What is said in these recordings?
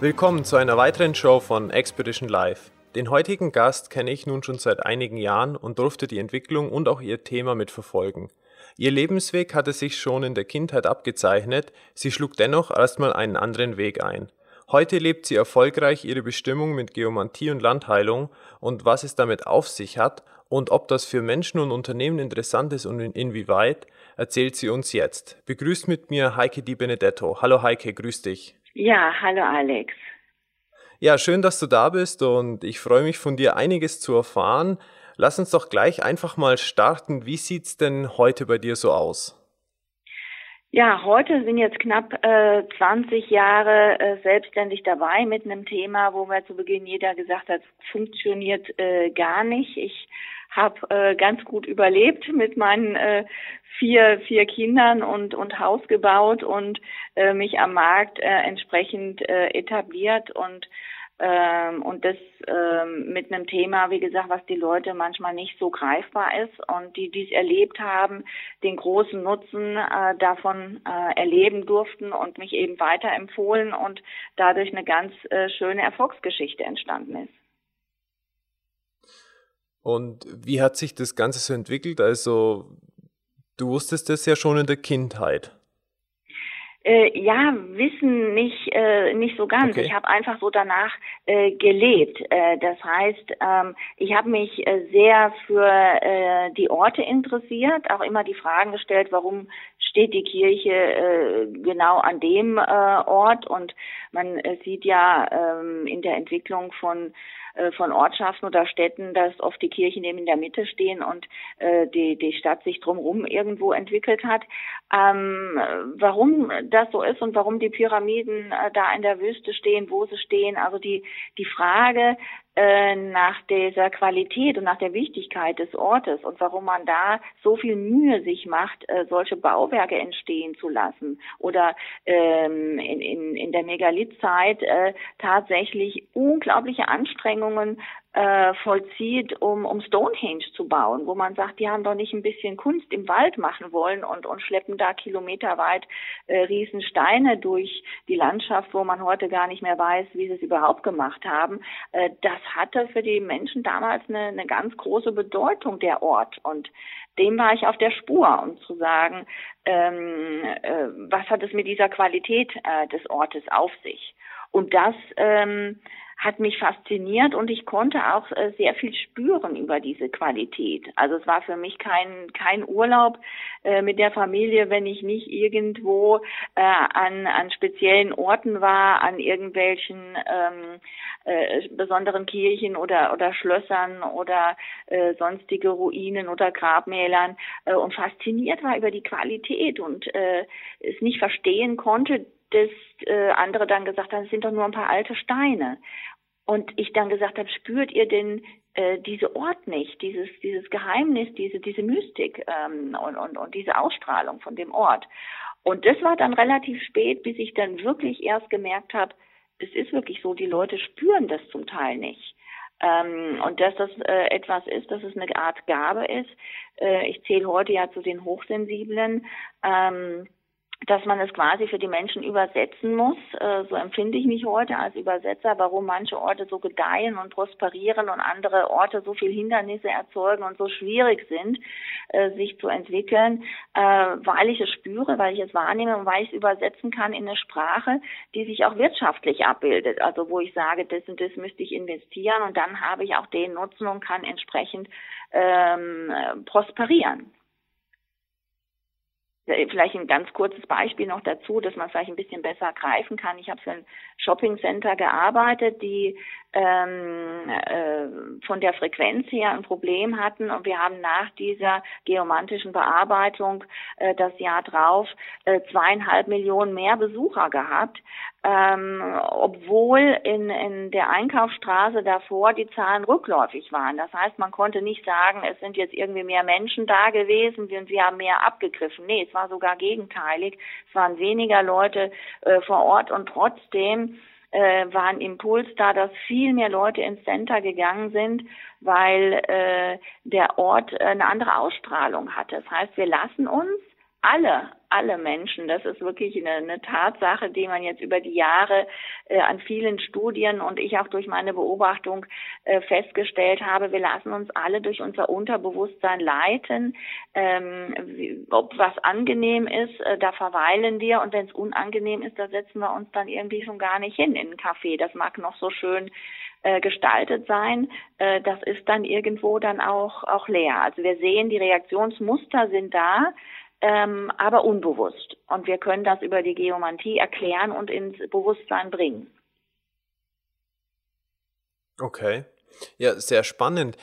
Willkommen zu einer weiteren Show von Expedition Live. Den heutigen Gast kenne ich nun schon seit einigen Jahren und durfte die Entwicklung und auch ihr Thema mitverfolgen. Ihr Lebensweg hatte sich schon in der Kindheit abgezeichnet, sie schlug dennoch erstmal einen anderen Weg ein. Heute lebt sie erfolgreich ihre Bestimmung mit Geomantie und Landheilung und was es damit auf sich hat und ob das für Menschen und Unternehmen interessant ist und inwieweit, erzählt sie uns jetzt. Begrüßt mit mir Heike Di Benedetto. Hallo Heike, grüß dich. Ja, hallo Alex. Ja, schön, dass du da bist und ich freue mich von dir einiges zu erfahren. Lass uns doch gleich einfach mal starten. Wie sieht's denn heute bei dir so aus? Ja, heute sind jetzt knapp äh, 20 Jahre äh, selbstständig dabei mit einem Thema, wo mir zu Beginn jeder gesagt hat, funktioniert äh, gar nicht. Ich habe äh, ganz gut überlebt mit meinen äh, vier vier Kindern und und Haus gebaut und äh, mich am Markt äh, entsprechend äh, etabliert und ähm, und das ähm, mit einem Thema, wie gesagt, was die Leute manchmal nicht so greifbar ist und die dies erlebt haben, den großen Nutzen äh, davon äh, erleben durften und mich eben weiterempfohlen und dadurch eine ganz äh, schöne Erfolgsgeschichte entstanden ist. Und wie hat sich das Ganze so entwickelt? Also, du wusstest das ja schon in der Kindheit. Äh, ja, wissen nicht äh, nicht so ganz. Okay. Ich habe einfach so danach äh, gelebt. Äh, das heißt, ähm, ich habe mich äh, sehr für äh, die Orte interessiert, auch immer die Fragen gestellt, warum steht die Kirche genau an dem Ort und man sieht ja ähm, in der Entwicklung von von Ortschaften oder Städten, dass oft die Kirchen eben in der Mitte stehen und äh, die, die Stadt sich drumherum irgendwo entwickelt hat. Ähm, warum das so ist und warum die Pyramiden äh, da in der Wüste stehen, wo sie stehen, also die, die Frage, äh, nach dieser Qualität und nach der Wichtigkeit des Ortes und warum man da so viel Mühe sich macht, äh, solche Bauwerke entstehen zu lassen oder ähm, in, in, in der Megalithzeit äh, tatsächlich unglaubliche Anstrengungen äh, vollzieht, um, um Stonehenge zu bauen, wo man sagt, die haben doch nicht ein bisschen Kunst im Wald machen wollen und, und schleppen da kilometerweit äh, Riesensteine durch die Landschaft, wo man heute gar nicht mehr weiß, wie sie es überhaupt gemacht haben. Äh, das hatte für die Menschen damals eine, eine ganz große Bedeutung, der Ort. Und dem war ich auf der Spur, um zu sagen, ähm, äh, was hat es mit dieser Qualität äh, des Ortes auf sich? Und das ähm, hat mich fasziniert und ich konnte auch äh, sehr viel spüren über diese Qualität. Also es war für mich kein kein Urlaub äh, mit der Familie, wenn ich nicht irgendwo äh, an an speziellen Orten war, an irgendwelchen ähm, äh, besonderen Kirchen oder oder Schlössern oder äh, sonstige Ruinen oder Grabmälern äh, und fasziniert war über die Qualität und äh, es nicht verstehen konnte, dass äh, andere dann gesagt haben, es sind doch nur ein paar alte Steine. Und ich dann gesagt habe, spürt ihr denn äh, diese Ort nicht, dieses, dieses Geheimnis, diese, diese Mystik ähm, und, und, und diese Ausstrahlung von dem Ort. Und das war dann relativ spät, bis ich dann wirklich erst gemerkt habe, es ist wirklich so, die Leute spüren das zum Teil nicht. Ähm, und dass das äh, etwas ist, dass es eine Art Gabe ist. Äh, ich zähle heute ja zu den Hochsensiblen. Ähm, dass man es quasi für die Menschen übersetzen muss. Äh, so empfinde ich mich heute als Übersetzer, warum manche Orte so gedeihen und prosperieren und andere Orte so viel Hindernisse erzeugen und so schwierig sind, äh, sich zu entwickeln, äh, weil ich es spüre, weil ich es wahrnehme und weil ich es übersetzen kann in eine Sprache, die sich auch wirtschaftlich abbildet. Also wo ich sage, das und das müsste ich investieren und dann habe ich auch den Nutzen und kann entsprechend ähm, prosperieren. Vielleicht ein ganz kurzes Beispiel noch dazu, dass man vielleicht ein bisschen besser greifen kann. Ich habe für ein Shopping Center gearbeitet, die ähm, äh, von der Frequenz her ein Problem hatten und wir haben nach dieser geomantischen Bearbeitung äh, das Jahr drauf äh, zweieinhalb Millionen mehr Besucher gehabt, ähm, obwohl in, in der Einkaufsstraße davor die Zahlen rückläufig waren. Das heißt, man konnte nicht sagen, es sind jetzt irgendwie mehr Menschen da gewesen und wir haben mehr abgegriffen. Nee, es war sogar gegenteilig. Es waren weniger Leute äh, vor Ort und trotzdem äh, war ein Impuls da, dass viel mehr Leute ins Center gegangen sind, weil äh, der Ort äh, eine andere Ausstrahlung hatte. Das heißt, wir lassen uns alle, alle Menschen, das ist wirklich eine, eine Tatsache, die man jetzt über die Jahre äh, an vielen Studien und ich auch durch meine Beobachtung äh, festgestellt habe, wir lassen uns alle durch unser Unterbewusstsein leiten. Ähm, wie, ob was angenehm ist, äh, da verweilen wir und wenn es unangenehm ist, da setzen wir uns dann irgendwie schon gar nicht hin in einen Café. Das mag noch so schön äh, gestaltet sein, äh, das ist dann irgendwo dann auch, auch leer. Also wir sehen, die Reaktionsmuster sind da, ähm, aber unbewusst. Und wir können das über die Geomantie erklären und ins Bewusstsein bringen. Okay. Ja, sehr spannend.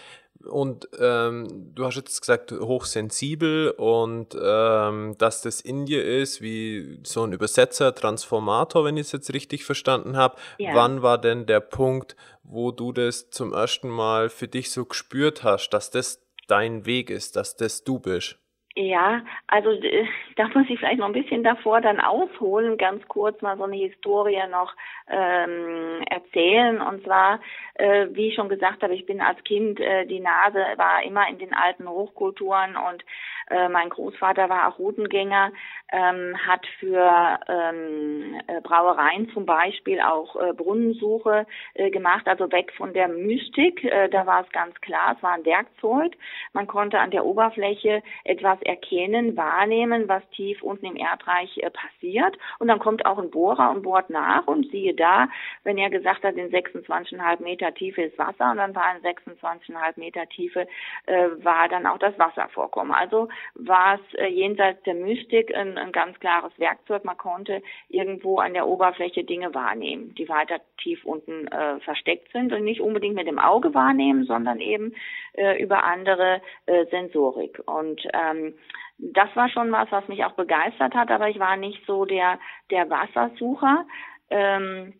Und ähm, du hast jetzt gesagt, hochsensibel und ähm, dass das in dir ist, wie so ein Übersetzer, Transformator, wenn ich es jetzt richtig verstanden habe. Ja. Wann war denn der Punkt, wo du das zum ersten Mal für dich so gespürt hast, dass das dein Weg ist, dass das du bist? Ja, also äh, da muss ich vielleicht noch ein bisschen davor dann ausholen, ganz kurz mal so eine Historie noch ähm, erzählen. Und zwar, äh, wie ich schon gesagt habe, ich bin als Kind, äh, die Nase war immer in den alten Hochkulturen und äh, mein Großvater war auch Routengänger, ähm, hat für ähm, äh, Brauereien zum Beispiel auch äh, Brunnensuche äh, gemacht, also weg von der Mystik. Äh, da war es ganz klar, es war ein Werkzeug. Man konnte an der Oberfläche etwas erkennen, wahrnehmen, was tief unten im Erdreich passiert. Und dann kommt auch ein Bohrer und bohrt nach und siehe da, wenn er gesagt hat, in 26,5 Meter Tiefe ist Wasser und dann war in 26,5 Meter Tiefe äh, war dann auch das Wasservorkommen. Also war es äh, jenseits der Mystik ein, ein ganz klares Werkzeug. Man konnte irgendwo an der Oberfläche Dinge wahrnehmen, die weiter tief unten äh, versteckt sind und nicht unbedingt mit dem Auge wahrnehmen, sondern eben äh, über andere äh, Sensorik. Und ähm, das war schon was, was mich auch begeistert hat, aber ich war nicht so der, der Wassersucher. Ähm,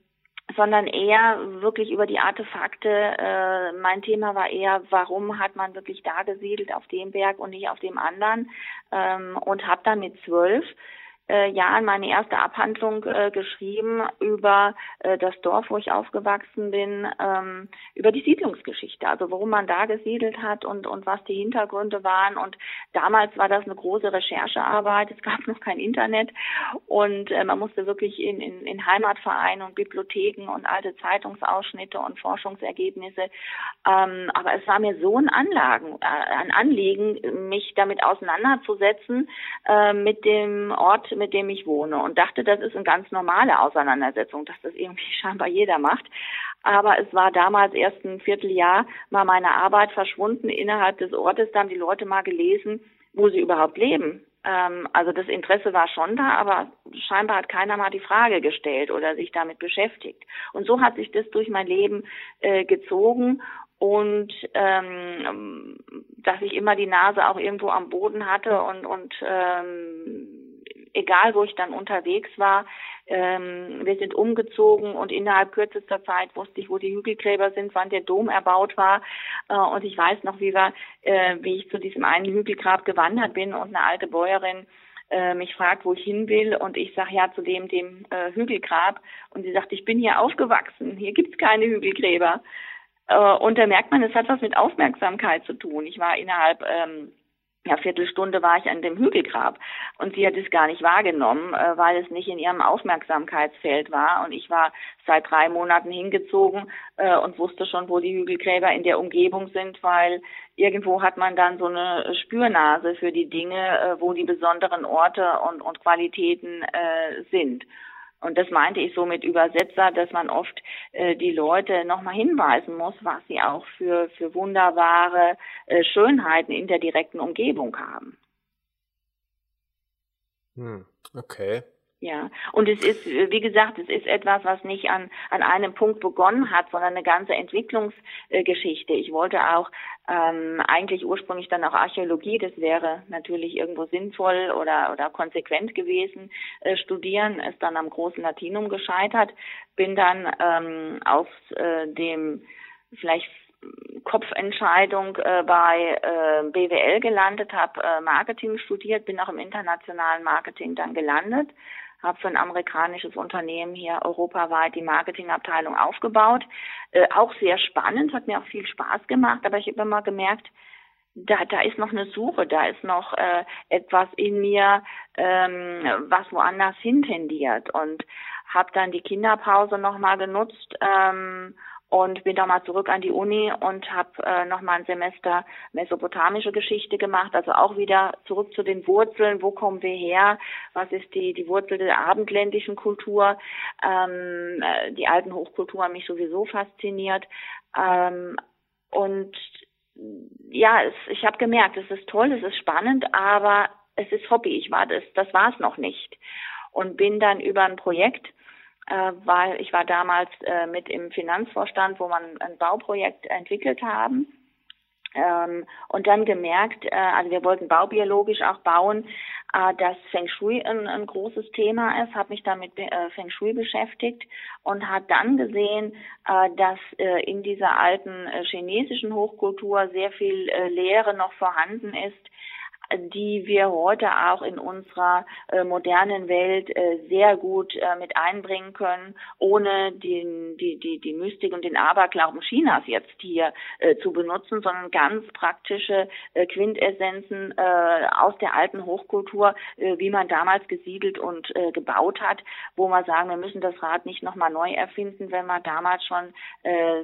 sondern eher wirklich über die Artefakte. Äh, mein Thema war eher, warum hat man wirklich da gesiedelt auf dem Berg und nicht auf dem anderen? Ähm, und habe dann mit zwölf äh, Jahren meine erste Abhandlung äh, geschrieben über äh, das Dorf, wo ich aufgewachsen bin, ähm, über die Siedlungsgeschichte, also warum man da gesiedelt hat und, und was die Hintergründe waren. Und damals war das eine große Recherchearbeit. Es gab noch kein Internet und äh, man musste wirklich in, in, in Heimatvereine und Bibliotheken und alte Zeitungsausschnitte und Forschungsergebnisse. Ähm, aber es war mir so ein Anlagen, äh, ein Anliegen, mich damit auseinanderzusetzen äh, mit dem Ort mit dem ich wohne und dachte, das ist eine ganz normale Auseinandersetzung, dass das irgendwie scheinbar jeder macht. Aber es war damals erst ein Vierteljahr mal meine Arbeit verschwunden innerhalb des Ortes. Da haben die Leute mal gelesen, wo sie überhaupt leben. Ähm, also das Interesse war schon da, aber scheinbar hat keiner mal die Frage gestellt oder sich damit beschäftigt. Und so hat sich das durch mein Leben äh, gezogen und ähm, dass ich immer die Nase auch irgendwo am Boden hatte und und ähm, egal wo ich dann unterwegs war, ähm, wir sind umgezogen und innerhalb kürzester Zeit wusste ich, wo die Hügelgräber sind, wann der Dom erbaut war. Äh, und ich weiß noch, wie wir, äh, wie ich zu diesem einen Hügelgrab gewandert bin und eine alte Bäuerin äh, mich fragt, wo ich hin will und ich sage ja zu dem dem äh, Hügelgrab und sie sagt, ich bin hier aufgewachsen, hier gibt's keine Hügelgräber. Äh, und da merkt man, es hat was mit Aufmerksamkeit zu tun. Ich war innerhalb ähm, ja, Viertelstunde war ich an dem Hügelgrab und sie hat es gar nicht wahrgenommen, äh, weil es nicht in ihrem Aufmerksamkeitsfeld war und ich war seit drei Monaten hingezogen äh, und wusste schon, wo die Hügelgräber in der Umgebung sind, weil irgendwo hat man dann so eine Spürnase für die Dinge, äh, wo die besonderen Orte und, und Qualitäten sind. Und das meinte ich so mit Übersetzer, dass man oft äh, die Leute nochmal hinweisen muss, was sie auch für, für wunderbare äh, Schönheiten in der direkten Umgebung haben. Hm, okay. Ja, und es ist, wie gesagt, es ist etwas, was nicht an, an einem Punkt begonnen hat, sondern eine ganze Entwicklungsgeschichte. Ich wollte auch ähm, eigentlich ursprünglich dann auch Archäologie, das wäre natürlich irgendwo sinnvoll oder, oder konsequent gewesen, äh, studieren, ist dann am großen Latinum gescheitert, bin dann ähm, auf äh, dem vielleicht Kopfentscheidung äh, bei äh, BWL gelandet, habe äh, Marketing studiert, bin auch im internationalen Marketing dann gelandet habe für ein amerikanisches Unternehmen hier europaweit die Marketingabteilung aufgebaut. Äh, auch sehr spannend, hat mir auch viel Spaß gemacht, aber ich habe immer gemerkt, da, da ist noch eine Suche, da ist noch äh, etwas in mir, ähm, was woanders hintendiert und habe dann die Kinderpause nochmal genutzt, ähm, und bin dann mal zurück an die Uni und habe äh, noch mal ein Semester mesopotamische Geschichte gemacht, also auch wieder zurück zu den Wurzeln, wo kommen wir her, was ist die die Wurzel der abendländischen Kultur, ähm, äh, die alten Hochkulturen haben mich sowieso fasziniert. Ähm, und ja, es, ich habe gemerkt, es ist toll, es ist spannend, aber es ist Hobby. Ich war das, das war es noch nicht. Und bin dann über ein Projekt äh, weil ich war damals äh, mit im Finanzvorstand, wo man ein Bauprojekt entwickelt haben. Ähm, und dann gemerkt, äh, also wir wollten baubiologisch auch bauen, äh, dass Feng Shui ein, ein großes Thema ist, habe mich dann mit äh, Feng Shui beschäftigt und hat dann gesehen, äh, dass äh, in dieser alten äh, chinesischen Hochkultur sehr viel äh, Lehre noch vorhanden ist, die wir heute auch in unserer äh, modernen Welt äh, sehr gut äh, mit einbringen können, ohne den, die, die, die Mystik und den Aberglauben Chinas jetzt hier äh, zu benutzen, sondern ganz praktische äh, Quintessenzen äh, aus der alten Hochkultur, wie man damals gesiedelt und gebaut hat, wo man sagen, wir müssen das Rad nicht nochmal neu erfinden, wenn wir damals schon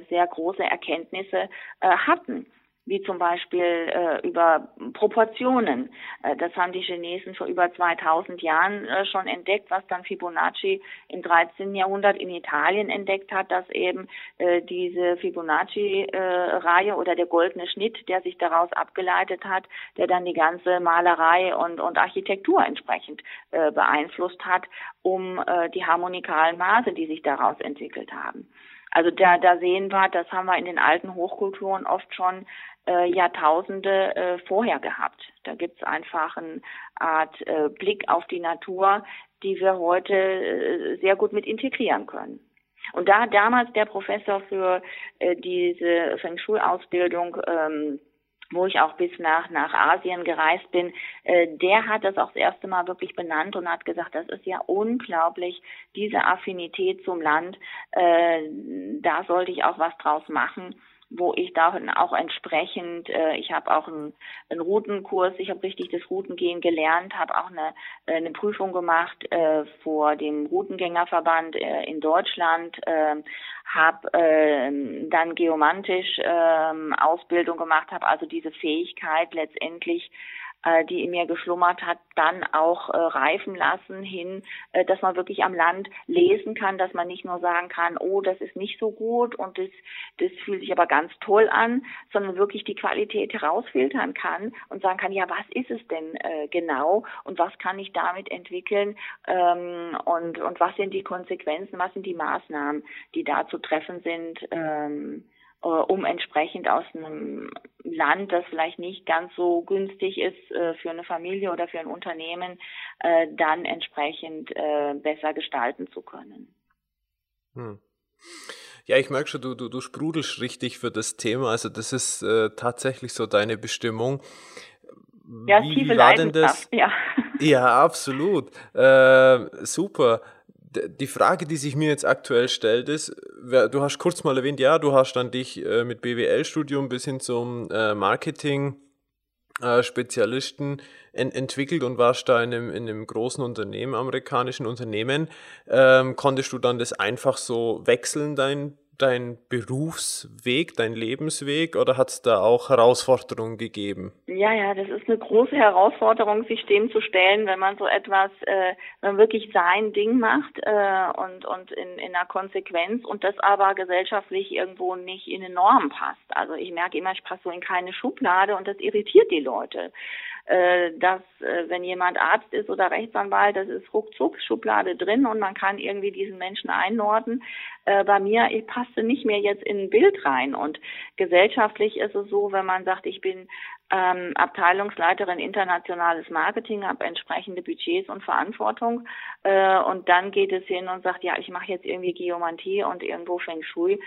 sehr große Erkenntnisse hatten wie zum Beispiel äh, über Proportionen. Äh, das haben die Chinesen vor über 2000 Jahren äh, schon entdeckt, was dann Fibonacci im 13. Jahrhundert in Italien entdeckt hat, dass eben äh, diese Fibonacci-Reihe oder der goldene Schnitt, der sich daraus abgeleitet hat, der dann die ganze Malerei und, und Architektur entsprechend äh, beeinflusst hat, um äh, die harmonikalen Maße, die sich daraus entwickelt haben. Also da, da sehen wir, das haben wir in den alten Hochkulturen oft schon äh, Jahrtausende äh, vorher gehabt. Da gibt's einfach eine Art äh, Blick auf die Natur, die wir heute äh, sehr gut mit integrieren können. Und da damals der Professor für äh, diese Feng Shui-Ausbildung ähm, wo ich auch bis nach, nach Asien gereist bin, äh, der hat das auch das erste Mal wirklich benannt und hat gesagt, das ist ja unglaublich, diese Affinität zum Land, äh, da sollte ich auch was draus machen wo ich da auch entsprechend, äh, ich habe auch einen, einen Routenkurs, ich habe richtig das Routengehen gelernt, habe auch eine, äh, eine Prüfung gemacht äh, vor dem Routengängerverband äh, in Deutschland, äh, habe äh, dann geomantisch äh, Ausbildung gemacht, habe also diese Fähigkeit letztendlich äh, die in mir geschlummert hat, dann auch äh, reifen lassen hin, äh, dass man wirklich am Land lesen kann, dass man nicht nur sagen kann, oh, das ist nicht so gut und das, das fühlt sich aber ganz toll an, sondern wirklich die Qualität herausfiltern kann und sagen kann, ja, was ist es denn äh, genau und was kann ich damit entwickeln ähm, und, und was sind die Konsequenzen, was sind die Maßnahmen, die da zu treffen sind. Ähm, äh, um entsprechend aus einem Land, das vielleicht nicht ganz so günstig ist äh, für eine Familie oder für ein Unternehmen, äh, dann entsprechend besser gestalten zu können. Hm. Ja, ich merke schon, du, du, du sprudelst richtig für das Thema. Also das ist äh, tatsächlich so deine Bestimmung. Ja, Wie tiefe Leidenschaft, das? ja. Ja, absolut. Äh, super die Frage, die sich mir jetzt aktuell stellt, ist, du hast kurz mal erwähnt, ja, du hast dann dich äh, mit BWL-Studium bis hin zum äh, Marketing äh, Spezialisten entwickelt und warst da in einem, in einem großen Unternehmen, amerikanischen Unternehmen. Ähm, konntest du dann das einfach so wechseln, dein dein Berufsweg, dein Lebensweg oder hat es da auch Herausforderungen gegeben? Ja, ja, das ist eine große Herausforderung, sich dem zu stellen, wenn man so etwas, äh, wenn man wirklich sein Ding macht äh, und, und in, in einer Konsequenz und das aber gesellschaftlich irgendwo nicht in eine Norm passt. Also ich merke immer, ich passe so in keine Schublade und das irritiert die Leute. Äh, dass äh, wenn jemand Arzt ist oder Rechtsanwalt, das ist ruckzuck Schublade drin und man kann irgendwie diesen Menschen einordnen. Äh, bei mir, ich passte nicht mehr jetzt in ein Bild rein und gesellschaftlich ist es so, wenn man sagt, ich bin ähm, Abteilungsleiterin internationales Marketing, habe entsprechende Budgets und Verantwortung äh, und dann geht es hin und sagt, ja, ich mache jetzt irgendwie Geomantie und irgendwo Feng Shui,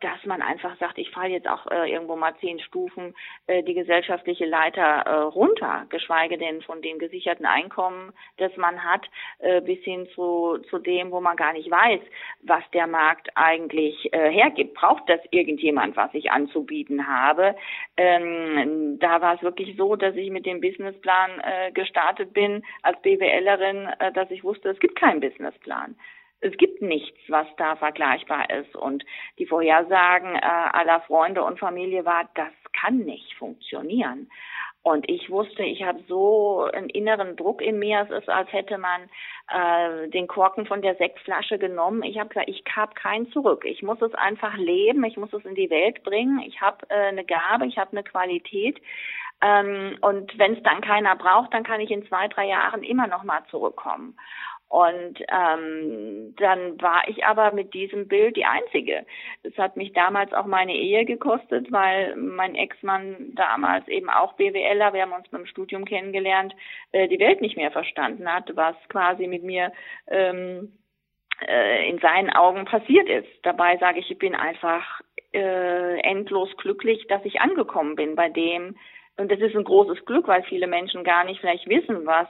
dass man einfach sagt, ich falle jetzt auch äh, irgendwo mal zehn Stufen äh, die gesellschaftliche Leiter äh, runter, geschweige denn von dem gesicherten Einkommen, das man hat, äh, bis hin zu, zu dem, wo man gar nicht weiß, was der Markt eigentlich äh, hergibt. Braucht das irgendjemand, was ich anzubieten habe? Ähm, da war es wirklich so, dass ich mit dem Businessplan äh, gestartet bin als BWLerin, äh, dass ich wusste, es gibt keinen Businessplan es gibt nichts, was da vergleichbar ist. Und die Vorhersagen äh, aller Freunde und Familie war, das kann nicht funktionieren. Und ich wusste, ich habe so einen inneren Druck in mir. Es ist, als hätte man äh, den Korken von der Sektflasche genommen. Ich habe gesagt, ich habe keinen zurück. Ich muss es einfach leben. Ich muss es in die Welt bringen. Ich habe äh, eine Gabe. Ich habe eine Qualität. Ähm, und wenn es dann keiner braucht, dann kann ich in zwei, drei Jahren immer noch mal zurückkommen. Und ähm, dann war ich aber mit diesem Bild die Einzige. Das hat mich damals auch meine Ehe gekostet, weil mein Ex-Mann damals eben auch BWLer, wir haben uns beim Studium kennengelernt, äh, die Welt nicht mehr verstanden hat, was quasi mit mir ähm, äh, in seinen Augen passiert ist. Dabei sage ich, ich bin einfach äh, endlos glücklich, dass ich angekommen bin bei dem. Und das ist ein großes Glück, weil viele Menschen gar nicht vielleicht wissen, was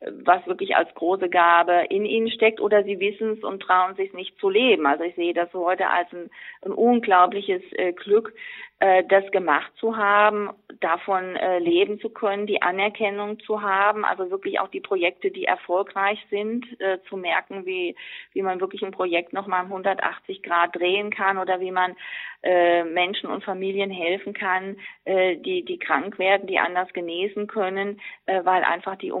was wirklich als große Gabe in ihnen steckt oder sie wissen es und trauen sich nicht zu leben. Also ich sehe das heute als ein, ein unglaubliches äh, Glück, äh, das gemacht zu haben, davon äh, leben zu können, die Anerkennung zu haben, also wirklich auch die Projekte, die erfolgreich sind, äh, zu merken, wie, wie man wirklich ein Projekt nochmal 180 Grad drehen kann oder wie man äh, Menschen und Familien helfen kann, äh, die, die krank werden, die anders genesen können, weil einfach die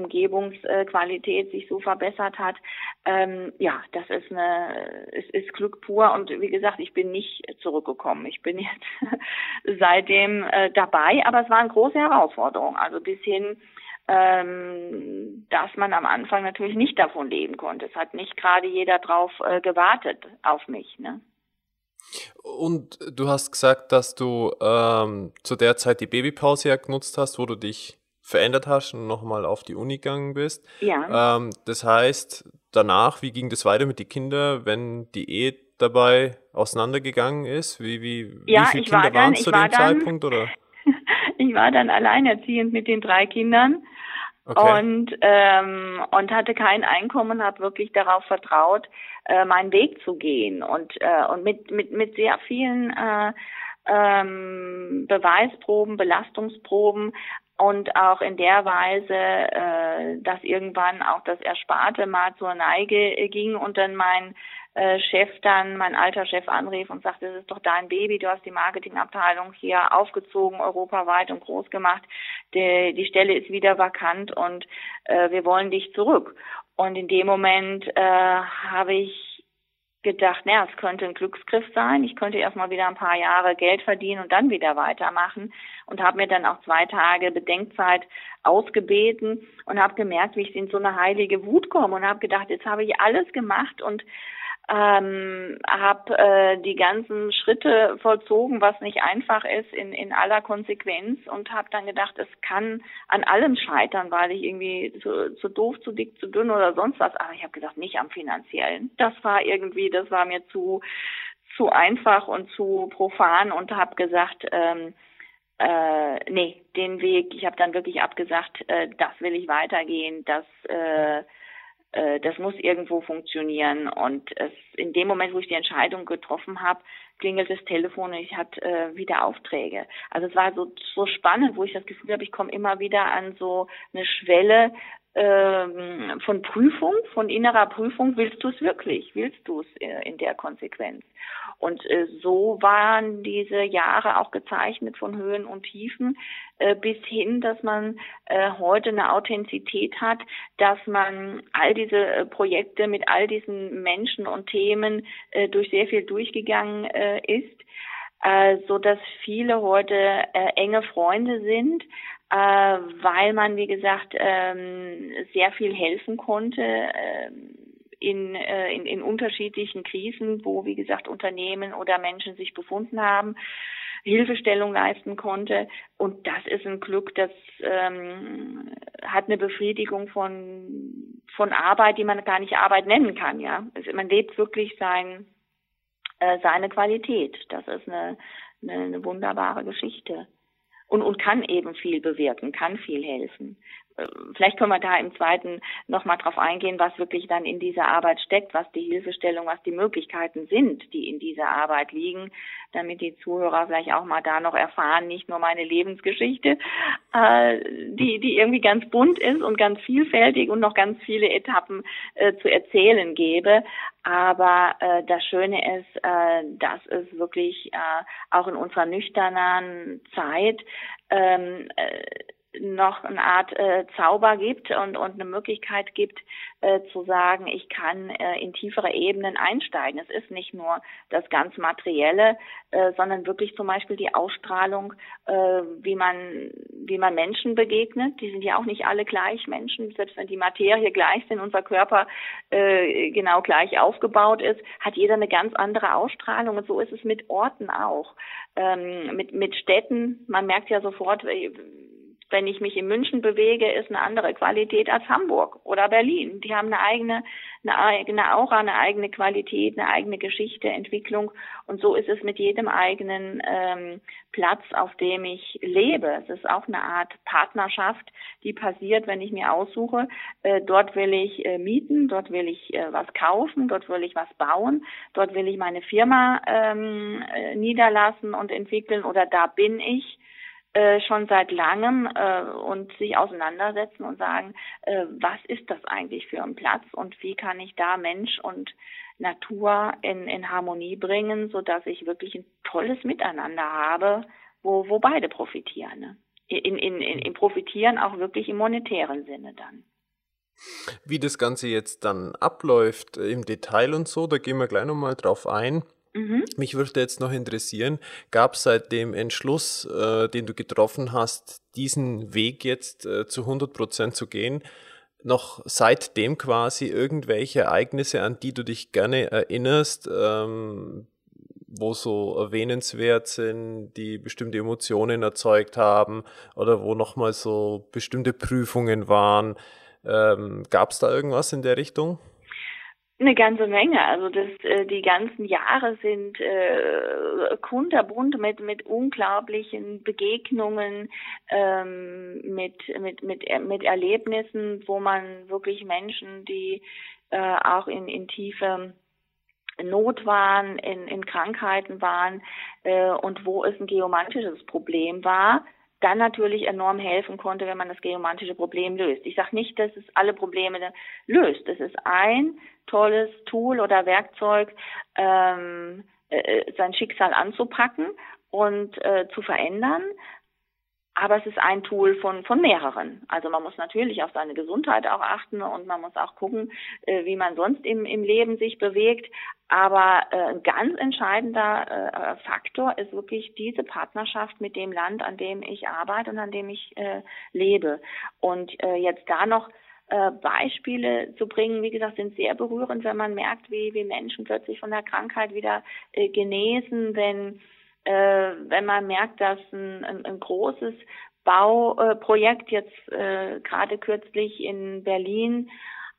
Umgebungsqualität sich so verbessert hat. Ähm, ja, das ist eine, es ist Glück pur und wie gesagt, ich bin nicht zurückgekommen. Ich bin jetzt seitdem äh, dabei, aber es war eine große Herausforderung. Also bis hin, ähm, dass man am Anfang natürlich nicht davon leben konnte. Es hat nicht gerade jeder drauf äh, gewartet auf mich. Ne? Und du hast gesagt, dass du ähm, zu der Zeit die Babypause ja genutzt hast, wo du dich verändert hast und nochmal auf die Uni gegangen bist. Ja. Ähm, das heißt, danach, wie ging das weiter mit den Kindern, wenn die Ehe dabei auseinandergegangen ist? Wie, wie, ja, wie viele Kinder waren es zu dem Zeitpunkt? Oder? ich war dann alleinerziehend mit den drei Kindern. Okay. Und ähm, und hatte kein Einkommen, habe wirklich darauf vertraut, äh, meinen Weg zu gehen und äh, und mit mit mit sehr vielen äh, ähm, Beweisproben, Belastungsproben und auch in der Weise, äh, dass irgendwann auch das Ersparte mal zur Neige ging und dann mein äh, Chef dann, mein alter Chef anrief und sagte, das ist doch dein Baby, du hast die Marketingabteilung hier aufgezogen, europaweit und groß gemacht, die, die Stelle ist wieder vakant und äh, wir wollen dich zurück. Und in dem Moment äh, habe ich gedacht, naja, es könnte ein Glücksgriff sein. Ich könnte erstmal wieder ein paar Jahre Geld verdienen und dann wieder weitermachen und habe mir dann auch zwei Tage Bedenkzeit ausgebeten und habe gemerkt, wie ich in so eine heilige Wut komme und habe gedacht, jetzt habe ich alles gemacht und ähm, habe äh, die ganzen Schritte vollzogen, was nicht einfach ist in, in aller Konsequenz und habe dann gedacht, es kann an allem scheitern, weil ich irgendwie zu, zu doof, zu dick, zu dünn oder sonst was. Aber ich habe gesagt, nicht am finanziellen. Das war irgendwie, das war mir zu zu einfach und zu profan und habe gesagt, ähm, äh, nee, den Weg, ich habe dann wirklich abgesagt, äh, das will ich weitergehen, das äh, äh, das muss irgendwo funktionieren. Und es, in dem Moment, wo ich die Entscheidung getroffen habe, klingelt das Telefon und ich hatte äh, wieder Aufträge. Also es war so, so spannend, wo ich das Gefühl habe, ich komme immer wieder an so eine Schwelle, ähm, von Prüfung, von innerer Prüfung, willst du es wirklich? Willst du es äh, in der Konsequenz? Und äh, so waren diese Jahre auch gezeichnet von Höhen und Tiefen, äh, bis hin, dass man heute eine Authentizität hat, dass man all diese Projekte mit all diesen Menschen und Themen durch sehr viel durchgegangen ist, so dass viele heute enge Freunde sind, äh, weil man, wie gesagt, ähm, sehr viel helfen konnte. Äh, in, äh, in, in unterschiedlichen Krisen, wo, wie gesagt, Unternehmen oder Menschen sich befunden haben. Hilfestellung leisten konnte. Und das ist ein Glück, das ähm, hat eine Befriedigung von, von Arbeit, die man gar nicht Arbeit nennen kann. Ja, also man lebt wirklich sein, äh, seine Qualität. Das ist eine, eine, eine wunderbare Geschichte und, und kann eben viel bewirken, kann viel helfen. Vielleicht können wir da im zweiten nochmal drauf eingehen, was wirklich dann in dieser Arbeit steckt, was die Hilfestellung, was die Möglichkeiten sind, die in dieser Arbeit liegen, damit die Zuhörer vielleicht auch mal da noch erfahren, nicht nur meine Lebensgeschichte, äh, die, die irgendwie ganz bunt ist und ganz vielfältig und noch ganz viele Etappen äh, zu erzählen gebe. Aber äh, das Schöne ist, äh, dass es wirklich äh, auch in unserer nüchternen Zeit ähm, äh, noch eine Art äh, Zauber gibt und, und eine Möglichkeit gibt, äh, zu sagen, ich kann äh, in tiefere Ebenen einsteigen. Es ist nicht nur das ganz Materielle, äh, sondern wirklich zum Beispiel die Ausstrahlung, äh, wie man, wie man Menschen begegnet. Die sind ja auch nicht alle gleich Menschen, selbst wenn die Materie gleich sind, unser Körper äh, genau gleich aufgebaut ist, hat jeder eine ganz andere Ausstrahlung und so ist es mit Orten auch. Ähm, mit, mit Städten, man merkt ja sofort, wenn ich mich in München bewege, ist eine andere Qualität als Hamburg oder Berlin. Die haben eine eigene, eine eigene Aura, eine eigene Qualität, eine eigene Geschichte, Entwicklung. Und so ist es mit jedem eigenen ähm, Platz, auf dem ich lebe. Es ist auch eine Art Partnerschaft, die passiert, wenn ich mir aussuche, äh, dort will ich äh, mieten, dort will ich äh, was kaufen, dort will ich was bauen, dort will ich meine Firma ähm, äh, niederlassen und entwickeln oder da bin ich äh, schon seit langem äh, und sich auseinandersetzen und sagen, äh, was ist das eigentlich für ein Platz und wie kann ich da Mensch und Natur in, in Harmonie bringen, so dass ich wirklich ein tolles Miteinander habe, wo, wo beide profitieren. Ne? In, in, in, in profitieren auch wirklich im monetären Sinne dann. Wie das Ganze jetzt dann abläuft im Detail und so, da gehen wir gleich nochmal drauf ein. Mhm. Mich würde jetzt noch interessieren, gab es seit dem Entschluss, äh, den du getroffen hast, diesen Weg jetzt äh, zu 100 Prozent zu gehen, noch seitdem quasi irgendwelche Ereignisse, an die du dich gerne erinnerst, ähm, wo so erwähnenswert sind, die bestimmte Emotionen erzeugt haben oder wo nochmal so bestimmte Prüfungen waren. Ähm, Gab es da irgendwas in der Richtung? Eine ganze Menge. Also das, äh, die ganzen Jahre sind äh, kunterbunt mit mit unglaublichen Begegnungen, ähm, mit mit mit mit Erlebnissen, wo man wirklich Menschen, die äh, auch in in tiefe Not waren, in, in Krankheiten waren äh, und wo es ein geomantisches Problem war, dann natürlich enorm helfen konnte, wenn man das geomantische Problem löst. Ich sage nicht, dass es alle Probleme löst. Es ist ein tolles Tool oder Werkzeug, ähm, äh, sein Schicksal anzupacken und äh, zu verändern. Aber es ist ein Tool von, von mehreren. Also man muss natürlich auf seine Gesundheit auch achten und man muss auch gucken, äh, wie man sonst im, im Leben sich bewegt. Aber äh, ein ganz entscheidender äh, Faktor ist wirklich diese Partnerschaft mit dem Land, an dem ich arbeite und an dem ich äh, lebe. Und äh, jetzt da noch äh, Beispiele zu bringen, wie gesagt, sind sehr berührend, wenn man merkt, wie, wie Menschen plötzlich von der Krankheit wieder äh, genesen, wenn äh, wenn man merkt, dass ein, ein, ein großes Bauprojekt jetzt äh, gerade kürzlich in Berlin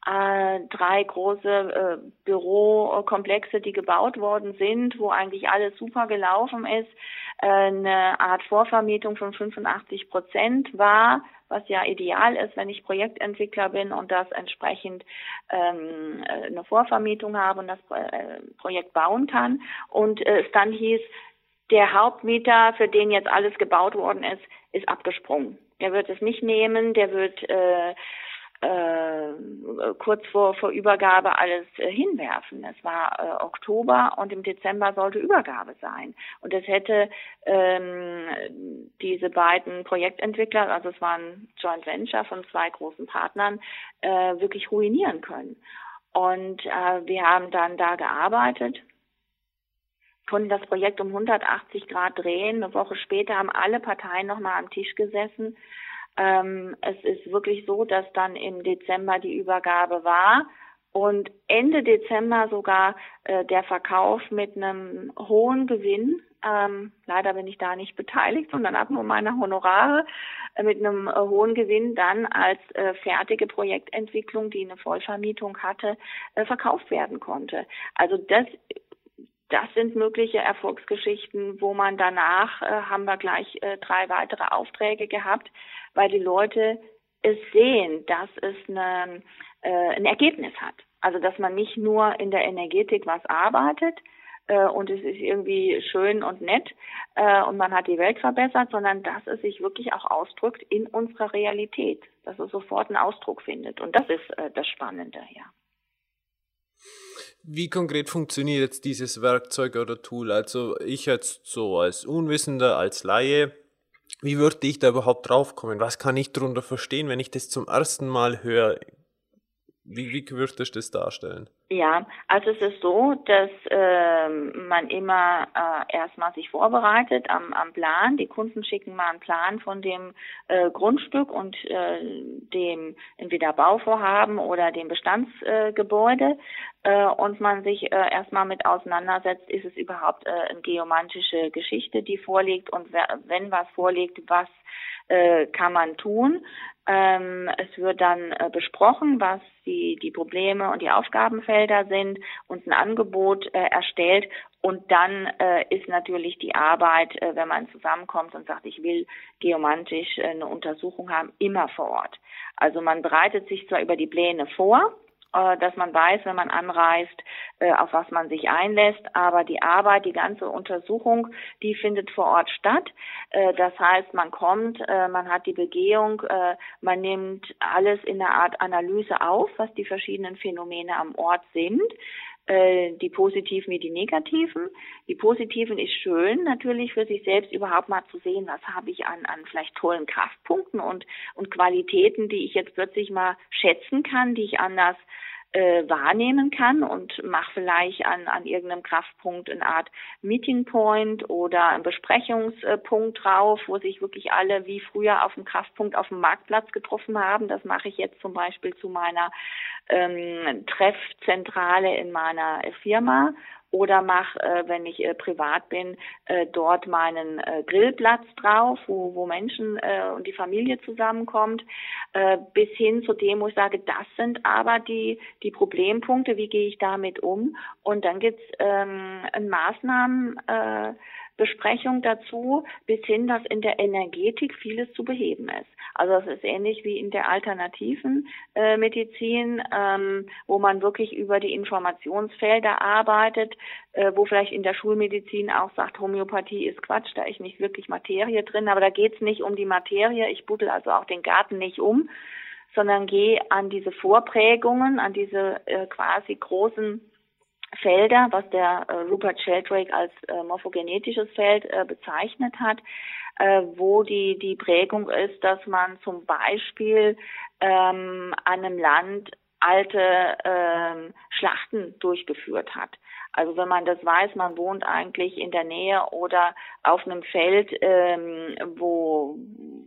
äh, drei große äh, Bürokomplexe, die gebaut worden sind, wo eigentlich alles super gelaufen ist, äh, eine Art Vorvermietung von 85 Prozent war, was ja ideal ist, wenn ich Projektentwickler bin und das entsprechend ähm, eine Vorvermietung habe und das äh, Projekt bauen kann. Und äh, es dann hieß, der Hauptmieter, für den jetzt alles gebaut worden ist, ist abgesprungen. Der wird es nicht nehmen, der wird äh, äh, kurz vor, vor Übergabe alles äh, hinwerfen. Es war äh, Oktober und im Dezember sollte Übergabe sein. Und es hätte ähm, diese beiden Projektentwickler, also es waren Joint Venture von zwei großen Partnern, äh, wirklich ruinieren können. Und äh, wir haben dann da gearbeitet konnten das Projekt um 180 Grad drehen. Eine Woche später haben alle Parteien nochmal am Tisch gesessen. Ähm, es ist wirklich so, dass dann im Dezember die Übergabe war und Ende Dezember sogar äh, der Verkauf mit einem hohen Gewinn. Ähm, leider bin ich da nicht beteiligt, sondern habe nur meine Honorare äh, mit einem äh, hohen Gewinn dann als äh, fertige Projektentwicklung, die eine Vollvermietung hatte, äh, verkauft werden konnte. Also das das sind mögliche Erfolgsgeschichten, wo man danach äh, haben wir gleich äh, drei weitere Aufträge gehabt, weil die Leute es sehen, dass es eine, äh, ein Ergebnis hat. Also dass man nicht nur in der Energetik was arbeitet äh, und es ist irgendwie schön und nett äh, und man hat die Welt verbessert, sondern dass es sich wirklich auch ausdrückt in unserer Realität, dass es sofort einen Ausdruck findet. Und das ist äh, das Spannende, ja. Wie konkret funktioniert jetzt dieses Werkzeug oder Tool? Also ich jetzt so als Unwissender, als Laie, wie würde ich da überhaupt draufkommen? Was kann ich darunter verstehen, wenn ich das zum ersten Mal höre? Wie, wie würdest du das darstellen? Ja, also es ist so, dass äh, man immer äh, erstmal sich vorbereitet am, am Plan. Die Kunden schicken mal einen Plan von dem äh, Grundstück und äh, dem entweder Bauvorhaben oder dem Bestandsgebäude äh, und man sich äh, erstmal mit auseinandersetzt, ist es überhaupt äh, eine geomantische Geschichte, die vorliegt und wenn was vorliegt, was äh, kann man tun. Ähm, es wird dann äh, besprochen, was die, die Probleme und die Aufgabenfelder sind und ein Angebot äh, erstellt. Und dann äh, ist natürlich die Arbeit, äh, wenn man zusammenkommt und sagt, ich will geomantisch äh, eine Untersuchung haben, immer vor Ort. Also man bereitet sich zwar über die Pläne vor, dass man weiß, wenn man anreist, äh, auf was man sich einlässt. Aber die Arbeit, die ganze Untersuchung, die findet vor Ort statt. Äh, das heißt, man kommt, man hat die Begehung, man nimmt alles in einer Art Analyse auf, was die verschiedenen Phänomene am Ort sind die positiven wie die negativen. Die positiven ist schön, natürlich für sich selbst überhaupt mal zu sehen, was habe ich an, an vielleicht tollen Kraftpunkten und, und Qualitäten, die ich jetzt plötzlich mal schätzen kann, die ich anders äh, wahrnehmen kann und mache vielleicht an, an irgendeinem Kraftpunkt eine Art Meeting Point oder einen Besprechungspunkt drauf, wo sich wirklich alle wie früher auf dem Kraftpunkt auf dem Marktplatz getroffen haben. Das mache ich jetzt zum Beispiel zu meiner ähm, Treffzentrale in meiner Firma oder mache, äh, wenn ich äh, privat bin, äh, dort meinen äh, Grillplatz drauf, wo, wo Menschen äh, und die Familie zusammenkommt, äh, bis hin zu dem, wo ich sage, das sind aber die, die Problempunkte, wie gehe ich damit um? Und dann gibt's ähm, Maßnahmen, äh, Besprechung dazu, bis hin, dass in der Energetik vieles zu beheben ist. Also es ist ähnlich wie in der alternativen äh, Medizin, ähm, wo man wirklich über die Informationsfelder arbeitet, äh, wo vielleicht in der Schulmedizin auch sagt, Homöopathie ist Quatsch, da ist nicht wirklich Materie drin, aber da geht es nicht um die Materie. Ich buddel also auch den Garten nicht um, sondern gehe an diese Vorprägungen, an diese äh, quasi großen Felder, was der äh, Rupert Sheldrake als äh, morphogenetisches Feld äh, bezeichnet hat, äh, wo die, die Prägung ist, dass man zum Beispiel ähm, an einem Land alte ähm, Schlachten durchgeführt hat. Also wenn man das weiß, man wohnt eigentlich in der Nähe oder auf einem Feld, ähm, wo,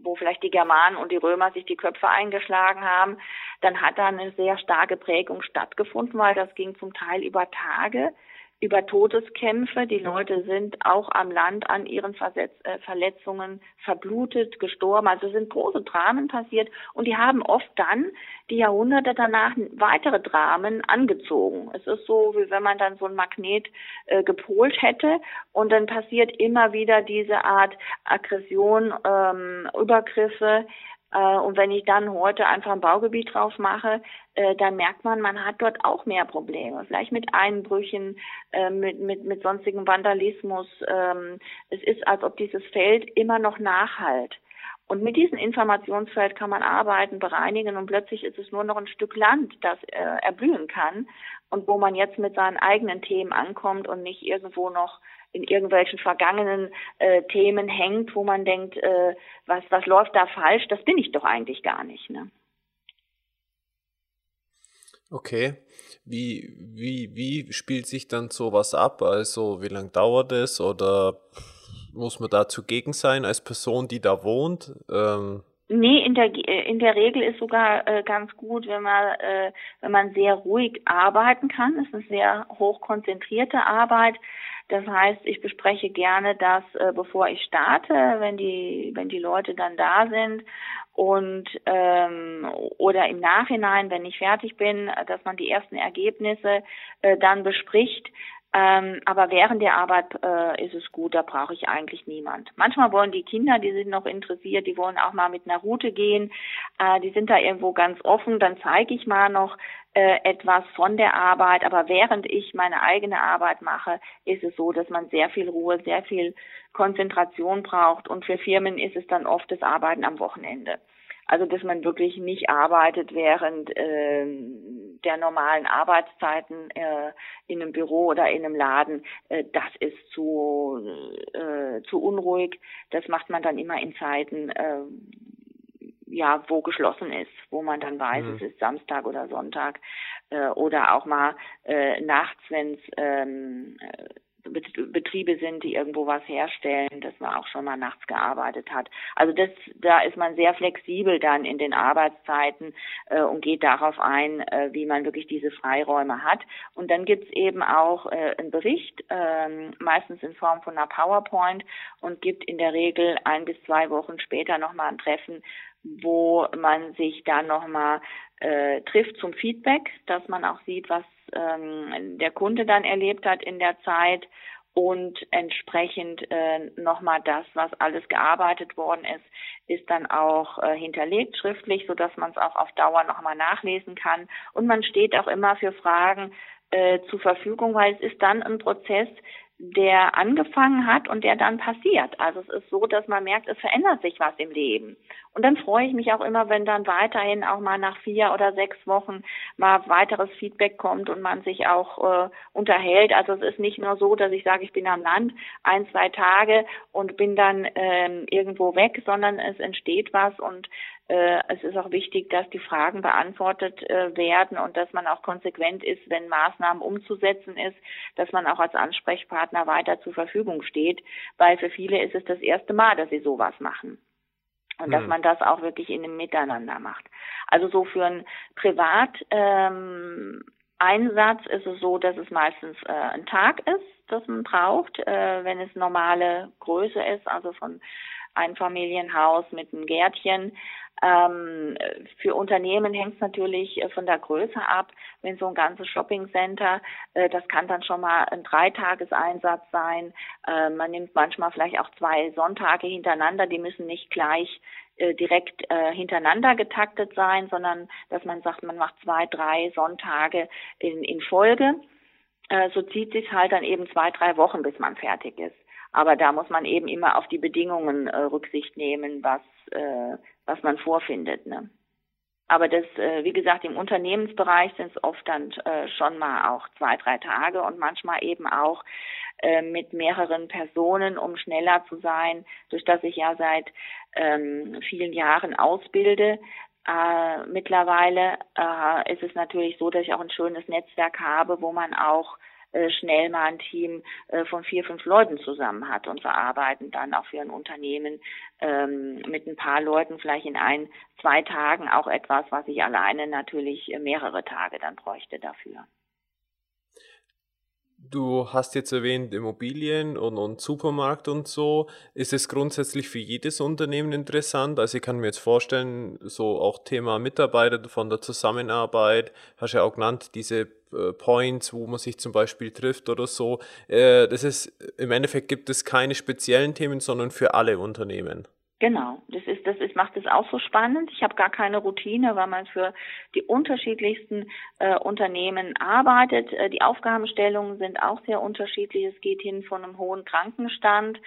wo vielleicht die Germanen und die Römer sich die Köpfe eingeschlagen haben, dann hat da eine sehr starke Prägung stattgefunden, weil das ging zum Teil über Tage über Todeskämpfe. Die Leute sind auch am Land an ihren Versetz äh, Verletzungen verblutet, gestorben. Also sind große Dramen passiert und die haben oft dann die Jahrhunderte danach weitere Dramen angezogen. Es ist so, wie wenn man dann so ein Magnet äh, gepolt hätte und dann passiert immer wieder diese Art Aggression, ähm, Übergriffe, und wenn ich dann heute einfach ein Baugebiet drauf mache, äh, dann merkt man, man hat dort auch mehr Probleme. Vielleicht mit Einbrüchen, äh, mit, mit, mit sonstigem Vandalismus. Ähm, es ist, als ob dieses Feld immer noch nachhalt. Und mit diesem Informationsfeld kann man arbeiten, bereinigen und plötzlich ist es nur noch ein Stück Land, das äh, erblühen kann und wo man jetzt mit seinen eigenen Themen ankommt und nicht irgendwo noch in irgendwelchen vergangenen äh, Themen hängt, wo man denkt, äh, was, was läuft da falsch, das bin ich doch eigentlich gar nicht. Ne? Okay. Wie, wie, wie spielt sich dann sowas ab? Also wie lange dauert es oder muss man da zugegen sein als Person, die da wohnt? Ähm Nee, in der in der Regel ist sogar äh, ganz gut, wenn man äh, wenn man sehr ruhig arbeiten kann. Es ist eine sehr hochkonzentrierte Arbeit. Das heißt, ich bespreche gerne das, äh, bevor ich starte, wenn die wenn die Leute dann da sind und ähm, oder im Nachhinein, wenn ich fertig bin, dass man die ersten Ergebnisse äh, dann bespricht. Ähm, aber während der Arbeit äh, ist es gut, da brauche ich eigentlich niemand. Manchmal wollen die Kinder, die sind noch interessiert, die wollen auch mal mit einer Route gehen, äh, die sind da irgendwo ganz offen, dann zeige ich mal noch äh, etwas von der Arbeit, aber während ich meine eigene Arbeit mache, ist es so, dass man sehr viel Ruhe, sehr viel Konzentration braucht und für Firmen ist es dann oft das Arbeiten am Wochenende. Also dass man wirklich nicht arbeitet während äh, der normalen Arbeitszeiten äh, in einem Büro oder in einem Laden, äh, das ist zu, äh, zu unruhig. Das macht man dann immer in Zeiten, äh, ja, wo geschlossen ist, wo man dann weiß, mhm. es ist Samstag oder Sonntag äh, oder auch mal äh, nachts, wenn es ähm, Betriebe sind, die irgendwo was herstellen, dass man auch schon mal nachts gearbeitet hat. Also das, da ist man sehr flexibel dann in den Arbeitszeiten äh, und geht darauf ein, äh, wie man wirklich diese Freiräume hat. Und dann gibt's eben auch äh, einen Bericht, äh, meistens in Form von einer PowerPoint und gibt in der Regel ein bis zwei Wochen später nochmal ein Treffen, wo man sich dann nochmal äh, trifft zum Feedback, dass man auch sieht, was ähm, der Kunde dann erlebt hat in der Zeit und entsprechend äh, nochmal das, was alles gearbeitet worden ist, ist dann auch äh, hinterlegt schriftlich, so dass man es auch auf Dauer nochmal nachlesen kann. Und man steht auch immer für Fragen äh, zur Verfügung, weil es ist dann ein Prozess, der angefangen hat und der dann passiert. Also es ist so, dass man merkt, es verändert sich was im Leben. Und dann freue ich mich auch immer, wenn dann weiterhin auch mal nach vier oder sechs Wochen mal weiteres Feedback kommt und man sich auch äh, unterhält. Also es ist nicht nur so, dass ich sage, ich bin am Land ein, zwei Tage und bin dann ähm, irgendwo weg, sondern es entsteht was und es ist auch wichtig, dass die Fragen beantwortet äh, werden und dass man auch konsequent ist, wenn Maßnahmen umzusetzen ist, dass man auch als Ansprechpartner weiter zur Verfügung steht, weil für viele ist es das erste Mal, dass sie sowas machen. Und dass man das auch wirklich in einem Miteinander macht. Also so für einen Privat ähm, Einsatz ist es so, dass es meistens äh, ein Tag ist, das man braucht, äh, wenn es normale Größe ist, also von Einfamilienhaus mit einem Gärtchen. Ähm, für Unternehmen hängt es natürlich äh, von der Größe ab. Wenn so ein ganzes Shoppingcenter, äh, das kann dann schon mal ein Dreitageseinsatz sein. Äh, man nimmt manchmal vielleicht auch zwei Sonntage hintereinander, die müssen nicht gleich äh, direkt äh, hintereinander getaktet sein, sondern dass man sagt, man macht zwei, drei Sonntage in, in Folge. Äh, so zieht sich halt dann eben zwei, drei Wochen, bis man fertig ist. Aber da muss man eben immer auf die Bedingungen äh, Rücksicht nehmen, was, äh, was man vorfindet. Ne? Aber das, äh, wie gesagt, im Unternehmensbereich sind es oft dann äh, schon mal auch zwei, drei Tage und manchmal eben auch äh, mit mehreren Personen, um schneller zu sein, durch das ich ja seit ähm, vielen Jahren ausbilde. Äh, mittlerweile äh, ist es natürlich so, dass ich auch ein schönes Netzwerk habe, wo man auch äh, schnell mal ein Team äh, von vier, fünf Leuten zusammen hat und wir arbeiten dann auch für ein Unternehmen ähm, mit ein paar Leuten vielleicht in ein, zwei Tagen auch etwas, was ich alleine natürlich mehrere Tage dann bräuchte dafür. Du hast jetzt erwähnt Immobilien und, und Supermarkt und so. Ist es grundsätzlich für jedes Unternehmen interessant? Also ich kann mir jetzt vorstellen, so auch Thema Mitarbeiter von der Zusammenarbeit, hast ja auch genannt, diese äh, Points, wo man sich zum Beispiel trifft oder so. Äh, das ist, im Endeffekt gibt es keine speziellen Themen, sondern für alle Unternehmen. Genau, das ist, das ist, macht es auch so spannend. Ich habe gar keine Routine, weil man für die unterschiedlichsten äh, Unternehmen arbeitet. Äh, die Aufgabenstellungen sind auch sehr unterschiedlich. Es geht hin von einem hohen Krankenstand,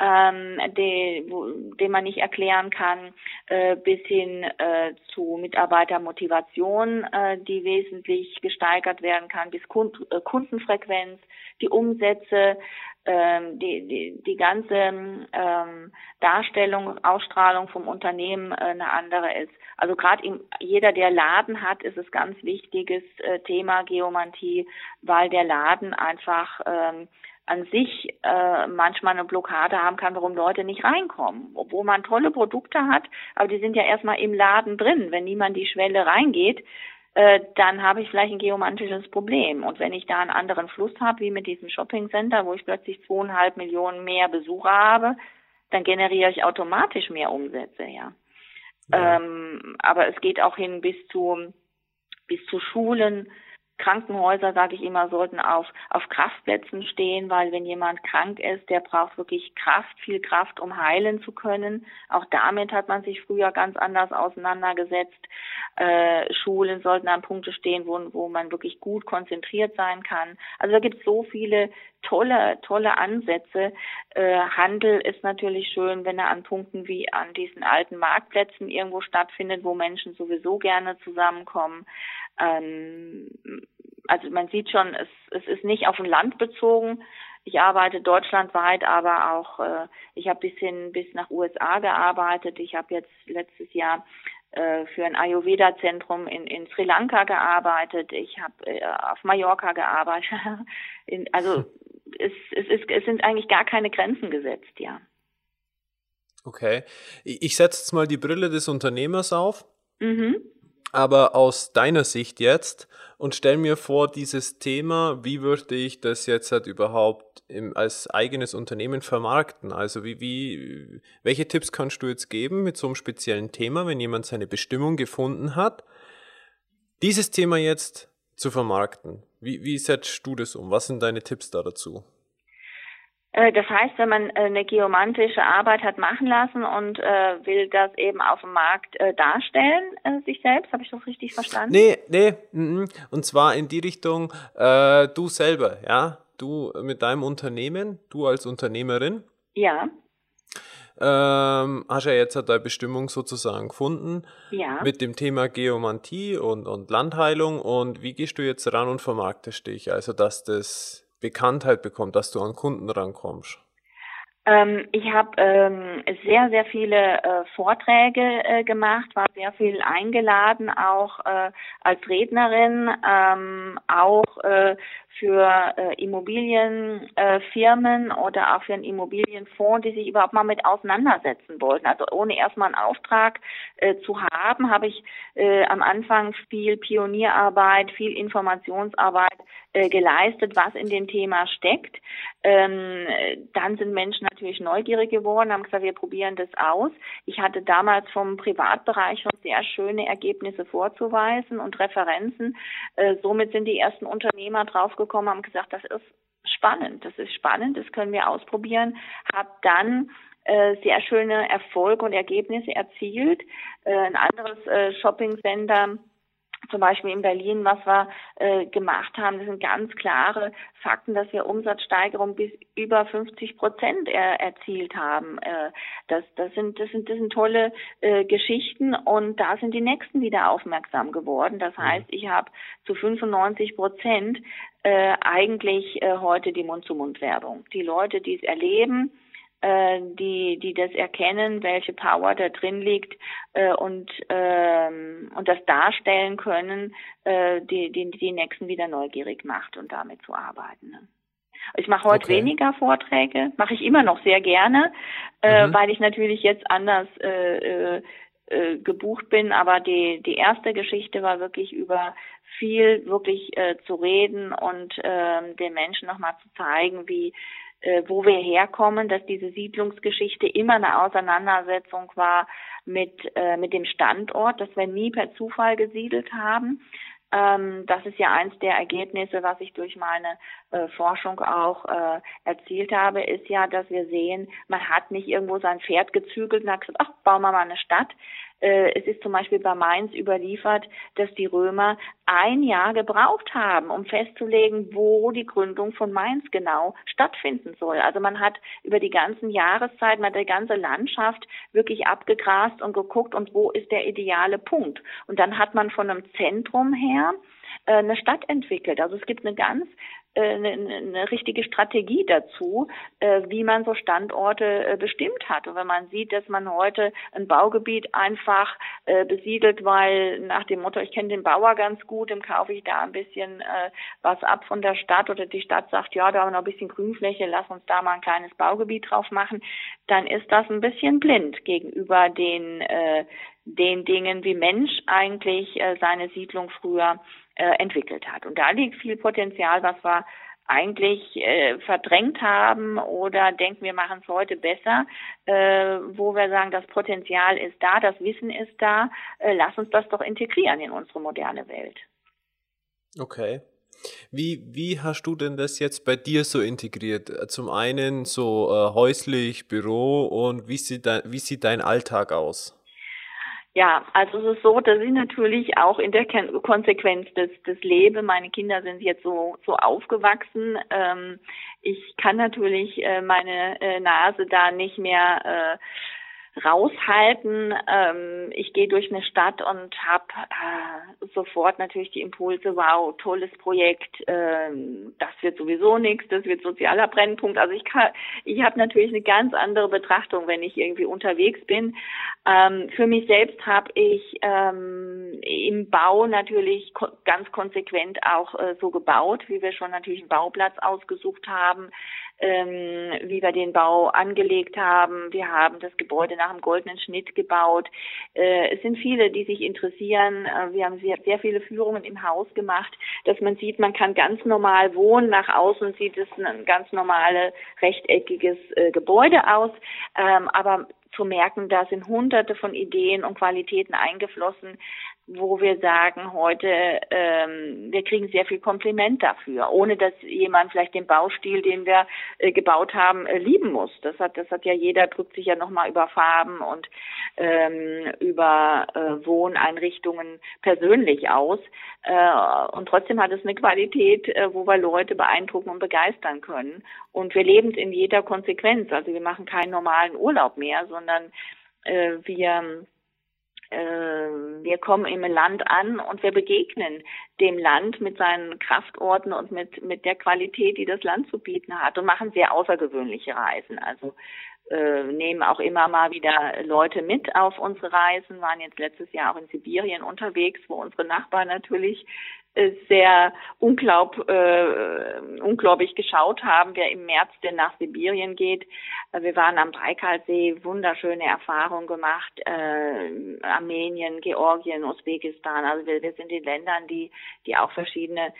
ähm, de, wo, den man nicht erklären kann, äh, bis hin äh, zu Mitarbeitermotivation, äh, die wesentlich gesteigert werden kann, bis Kund, äh, Kundenfrequenz, die Umsätze, ähm, die, die, die ganze ähm, Darstellung, Ausstrahlung vom Unternehmen äh, eine andere ist. Also gerade jeder, der Laden hat, ist es ganz wichtiges äh, Thema Geomantie, weil der Laden einfach ähm, an sich äh, manchmal eine Blockade haben kann, warum Leute nicht reinkommen. Obwohl man tolle Produkte hat, aber die sind ja erstmal im Laden drin. Wenn niemand die Schwelle reingeht, äh, dann habe ich vielleicht ein geomantisches Problem. Und wenn ich da einen anderen Fluss habe, wie mit diesem Shopping Center, wo ich plötzlich zweieinhalb Millionen mehr Besucher habe, dann generiere ich automatisch mehr Umsätze, ja. ja. Ähm, aber es geht auch hin bis zu bis zu Schulen, Krankenhäuser, sage ich immer, sollten auf, auf Kraftplätzen stehen, weil wenn jemand krank ist, der braucht wirklich Kraft, viel Kraft, um heilen zu können. Auch damit hat man sich früher ganz anders auseinandergesetzt. Äh, Schulen sollten an Punkte stehen, wo, wo man wirklich gut konzentriert sein kann. Also da gibt es so viele tolle, tolle Ansätze. Äh, Handel ist natürlich schön, wenn er an Punkten wie an diesen alten Marktplätzen irgendwo stattfindet, wo Menschen sowieso gerne zusammenkommen. Ähm, also man sieht schon, es, es ist nicht auf ein Land bezogen. Ich arbeite deutschlandweit, aber auch äh, ich habe bis hin bis nach USA gearbeitet. Ich habe jetzt letztes Jahr äh, für ein Ayurveda-Zentrum in, in Sri Lanka gearbeitet. Ich habe äh, auf Mallorca gearbeitet. in, also es, es, ist, es sind eigentlich gar keine Grenzen gesetzt, ja. Okay. Ich setze jetzt mal die Brille des Unternehmers auf. Mhm aber aus deiner Sicht jetzt und stell mir vor, dieses Thema, wie würde ich das jetzt halt überhaupt im, als eigenes Unternehmen vermarkten? Also wie, wie, welche Tipps kannst du jetzt geben mit so einem speziellen Thema, wenn jemand seine Bestimmung gefunden hat, dieses Thema jetzt zu vermarkten? Wie, wie setzt du das um? Was sind deine Tipps da dazu? Äh, das heißt, wenn man äh, eine geomantische Arbeit hat machen lassen und äh, will das eben auf dem Markt äh, darstellen, äh, sich selbst, habe ich das richtig verstanden? Nee, nee, mm, und zwar in die Richtung, du selber, ja, du mit deinem Unternehmen, du als Unternehmerin. Ja. Ähm, hast ja jetzt deine Bestimmung sozusagen gefunden. Ja. Mit dem Thema Geomantie und, und Landheilung. Und wie gehst du jetzt ran und vermarktest dich? Also, dass das Bekanntheit bekommt, dass du an Kunden rankommst? Ähm, ich habe ähm, sehr, sehr viele äh, Vorträge äh, gemacht, war sehr viel eingeladen, auch äh, als Rednerin, ähm, auch äh, für äh, Immobilienfirmen äh, oder auch für einen Immobilienfonds, die sich überhaupt mal mit auseinandersetzen wollten. Also ohne erstmal einen Auftrag äh, zu haben, habe ich äh, am Anfang viel Pionierarbeit, viel Informationsarbeit äh, geleistet, was in dem Thema steckt. Ähm, dann sind Menschen natürlich neugierig geworden, haben gesagt, wir probieren das aus. Ich hatte damals vom Privatbereich schon sehr schöne Ergebnisse vorzuweisen und Referenzen. Äh, somit sind die ersten Unternehmer draufgekommen, gekommen, haben gesagt, das ist spannend, das ist spannend, das können wir ausprobieren. Hab dann äh, sehr schöne Erfolge und Ergebnisse erzielt. Äh, ein anderes äh, Shopping Center zum Beispiel in Berlin, was wir äh, gemacht haben, das sind ganz klare Fakten, dass wir Umsatzsteigerung bis über 50 Prozent er, erzielt haben. Äh, das, das, sind, das, sind, das sind tolle äh, Geschichten und da sind die Nächsten wieder aufmerksam geworden. Das mhm. heißt, ich habe zu 95 Prozent äh, eigentlich äh, heute die Mund-zu-Mund-Werbung. Die Leute, die es erleben, äh, die, die das erkennen, welche Power da drin liegt äh, und, ähm, und das darstellen können, äh, die, die die Nächsten wieder neugierig macht und damit zu arbeiten. Ne? Ich mache heute okay. weniger Vorträge, mache ich immer noch sehr gerne, äh, mhm. weil ich natürlich jetzt anders äh, äh, äh, gebucht bin, aber die, die erste Geschichte war wirklich über viel wirklich äh, zu reden und äh, den Menschen nochmal zu zeigen, wie wo wir herkommen, dass diese Siedlungsgeschichte immer eine Auseinandersetzung war mit, äh, mit dem Standort, dass wir nie per Zufall gesiedelt haben. Ähm, das ist ja eins der Ergebnisse, was ich durch meine äh, Forschung auch äh, erzielt habe, ist ja, dass wir sehen, man hat nicht irgendwo sein Pferd gezügelt und hat gesagt, ach, bauen wir mal eine Stadt, äh, es ist zum Beispiel bei Mainz überliefert, dass die Römer ein Jahr gebraucht haben, um festzulegen, wo die Gründung von Mainz genau stattfinden soll. Also man hat über die ganzen Jahreszeiten, man hat die ganze Landschaft wirklich abgegrast und geguckt, und wo ist der ideale Punkt. Und dann hat man von einem Zentrum her äh, eine Stadt entwickelt. Also es gibt eine ganz eine, eine richtige Strategie dazu, äh, wie man so Standorte äh, bestimmt hat. Und wenn man sieht, dass man heute ein Baugebiet einfach äh, besiedelt, weil nach dem Motto, ich kenne den Bauer ganz gut, dem kaufe ich da ein bisschen äh, was ab von der Stadt oder die Stadt sagt, ja, da haben wir noch ein bisschen Grünfläche, lass uns da mal ein kleines Baugebiet drauf machen, dann ist das ein bisschen blind gegenüber den äh, den Dingen, wie Mensch eigentlich äh, seine Siedlung früher äh, entwickelt hat. Und da liegt viel Potenzial, was wir eigentlich äh, verdrängt haben oder denken, wir machen es heute besser, äh, wo wir sagen, das Potenzial ist da, das Wissen ist da, äh, lass uns das doch integrieren in unsere moderne Welt. Okay. Wie, wie hast du denn das jetzt bei dir so integriert? Zum einen so äh, häuslich, Büro und wie sieht, dein, wie sieht dein Alltag aus? Ja, also es ist so, dass ich natürlich auch in der Konsequenz des, des Lebe, meine Kinder sind jetzt so, so aufgewachsen, ähm, ich kann natürlich äh, meine äh, Nase da nicht mehr äh, raushalten. Ähm, ich gehe durch eine Stadt und habe äh, sofort natürlich die Impulse, wow, tolles Projekt, ähm, das wird sowieso nichts, das wird sozialer Brennpunkt. Also ich kann, ich habe natürlich eine ganz andere Betrachtung, wenn ich irgendwie unterwegs bin. Ähm, für mich selbst habe ich ähm, im Bau natürlich ko ganz konsequent auch äh, so gebaut, wie wir schon natürlich einen Bauplatz ausgesucht haben ähm, wie wir den Bau angelegt haben. Wir haben das Gebäude nach dem goldenen Schnitt gebaut. Äh, es sind viele, die sich interessieren. Äh, wir haben sehr, sehr viele Führungen im Haus gemacht, dass man sieht, man kann ganz normal wohnen. Nach außen sieht es ein ganz normales rechteckiges äh, Gebäude aus. Ähm, aber zu merken, da sind hunderte von Ideen und Qualitäten eingeflossen, wo wir sagen heute, ähm, wir kriegen sehr viel Kompliment dafür, ohne dass jemand vielleicht den Baustil, den wir äh, gebaut haben, äh, lieben muss. Das hat, das hat ja jeder drückt sich ja nochmal über Farben und ähm, über äh, Wohneinrichtungen persönlich aus. Äh, und trotzdem hat es eine Qualität, äh, wo wir Leute beeindrucken und begeistern können. Und wir leben in jeder Konsequenz. Also wir machen keinen normalen Urlaub mehr, sondern äh, wir wir kommen im Land an und wir begegnen dem Land mit seinen Kraftorten und mit, mit der Qualität, die das Land zu bieten hat und machen sehr außergewöhnliche Reisen. Also äh, nehmen auch immer mal wieder Leute mit auf unsere Reisen, waren jetzt letztes Jahr auch in Sibirien unterwegs, wo unsere Nachbarn natürlich sehr unglaub, äh, unglaublich geschaut haben, wer im März denn nach Sibirien geht. Äh, wir waren am Baikalsee, wunderschöne Erfahrungen gemacht, äh, Armenien, Georgien, Usbekistan. Also wir, wir sind in Ländern, die, die auch verschiedene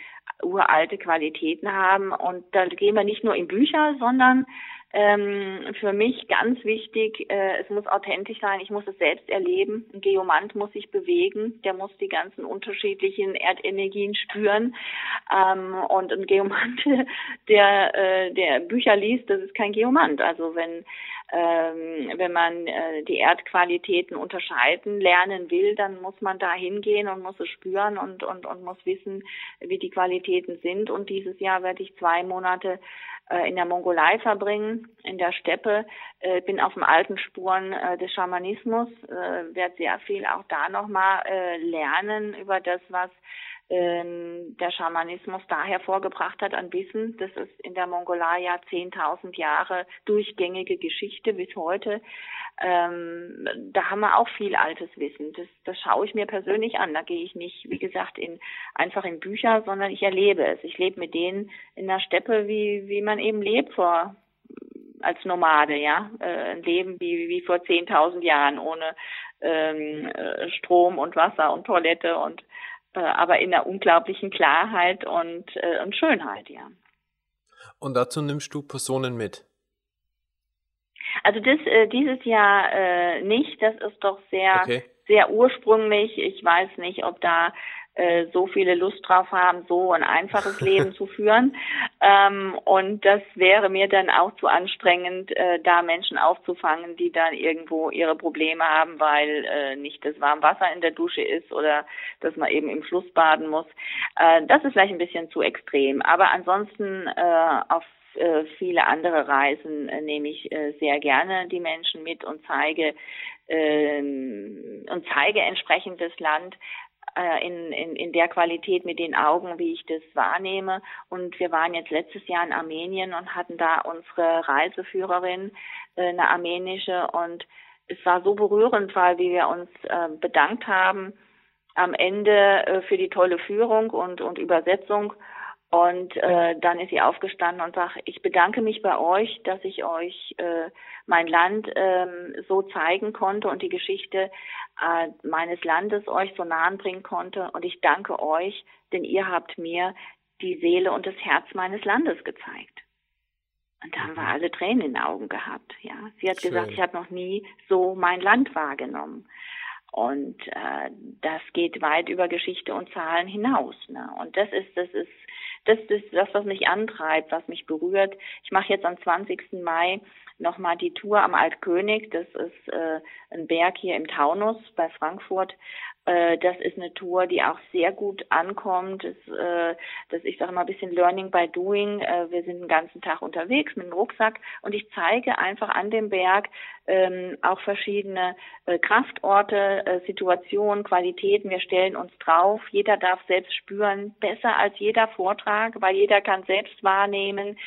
uralte Qualitäten haben. Und da gehen wir nicht nur in Bücher, sondern ähm, für mich ganz wichtig, äh, es muss authentisch sein, ich muss es selbst erleben. Ein Geomant muss sich bewegen, der muss die ganzen unterschiedlichen Erdenergien spüren. Ähm, und ein Geomant, der, äh, der Bücher liest, das ist kein Geomant. Also wenn ähm, wenn man äh, die Erdqualitäten unterscheiden lernen will, dann muss man da hingehen und muss es spüren und, und, und muss wissen, wie die Qualitäten sind. Und dieses Jahr werde ich zwei Monate in der Mongolei verbringen, in der Steppe, äh, bin auf den alten Spuren äh, des Schamanismus, äh, werde sehr viel auch da nochmal äh, lernen über das, was der Schamanismus da hervorgebracht hat an Wissen. Das ist in der Mongolei ja 10.000 Jahre durchgängige Geschichte bis heute. Ähm, da haben wir auch viel altes Wissen. Das, das schaue ich mir persönlich an. Da gehe ich nicht, wie gesagt, in, einfach in Bücher, sondern ich erlebe es. Ich lebe mit denen in der Steppe, wie, wie man eben lebt vor als Nomade, ja, äh, ein Leben wie, wie vor 10.000 Jahren ohne ähm, äh, Strom und Wasser und Toilette und aber in einer unglaublichen Klarheit und, äh, und Schönheit, ja. Und dazu nimmst du Personen mit? Also das äh, dieses Jahr äh, nicht. Das ist doch sehr okay. sehr ursprünglich. Ich weiß nicht, ob da äh, so viele Lust drauf haben, so ein einfaches Leben zu führen. Ähm, und das wäre mir dann auch zu anstrengend, äh, da Menschen aufzufangen, die dann irgendwo ihre Probleme haben, weil äh, nicht das warme Wasser in der Dusche ist oder dass man eben im Fluss baden muss. Äh, das ist vielleicht ein bisschen zu extrem. Aber ansonsten äh, auf viele andere Reisen nehme ich sehr gerne die Menschen mit und zeige ähm, und zeige entsprechend das Land äh, in, in, in der Qualität mit den Augen, wie ich das wahrnehme. Und wir waren jetzt letztes Jahr in Armenien und hatten da unsere Reiseführerin, äh, eine armenische. Und es war so berührend, weil wie wir uns äh, bedankt haben am Ende für die tolle Führung und, und Übersetzung. Und äh, dann ist sie aufgestanden und sagt, ich bedanke mich bei euch, dass ich euch äh, mein Land ähm, so zeigen konnte und die Geschichte äh, meines Landes euch so nahen bringen konnte. Und ich danke euch, denn ihr habt mir die Seele und das Herz meines Landes gezeigt. Und da haben wir mhm. alle Tränen in den Augen gehabt. Ja, sie hat Schön. gesagt, ich habe noch nie so mein Land wahrgenommen. Und äh, das geht weit über Geschichte und Zahlen hinaus. Ne? Und das ist, das ist, das ist das, was mich antreibt, was mich berührt. Ich mache jetzt am 20. Mai nochmal die Tour am Altkönig. Das ist äh, ein Berg hier im Taunus bei Frankfurt. Äh, das ist eine Tour, die auch sehr gut ankommt. Das, äh, das ich sage mal ein bisschen Learning by Doing. Äh, wir sind den ganzen Tag unterwegs mit dem Rucksack und ich zeige einfach an dem Berg ähm, auch verschiedene äh, Kraftorte, äh, Situationen, Qualitäten. Wir stellen uns drauf. Jeder darf selbst spüren, besser als jeder Vortrag, weil jeder kann selbst wahrnehmen,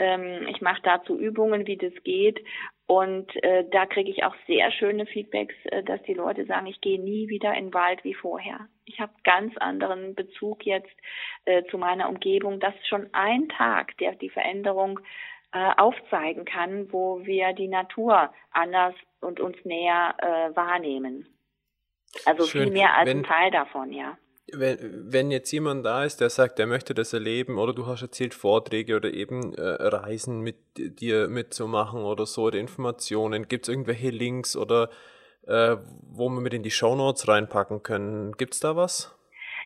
ähm, ich mache dazu Übungen, wie das geht. Und äh, da kriege ich auch sehr schöne Feedbacks, äh, dass die Leute sagen, ich gehe nie wieder in den Wald wie vorher. Ich habe ganz anderen Bezug jetzt äh, zu meiner Umgebung. Das ist schon ein Tag, der die Veränderung äh, aufzeigen kann, wo wir die Natur anders und uns näher äh, wahrnehmen. Also Schön. viel mehr als Wenn, ein Teil davon, ja wenn, wenn jetzt jemand da ist, der sagt, er möchte das erleben, oder du hast erzählt, Vorträge oder eben äh, Reisen mit dir mitzumachen oder so, oder Informationen, gibt es irgendwelche Links oder äh, wo wir mit in die Shownotes reinpacken können? Gibt es da was?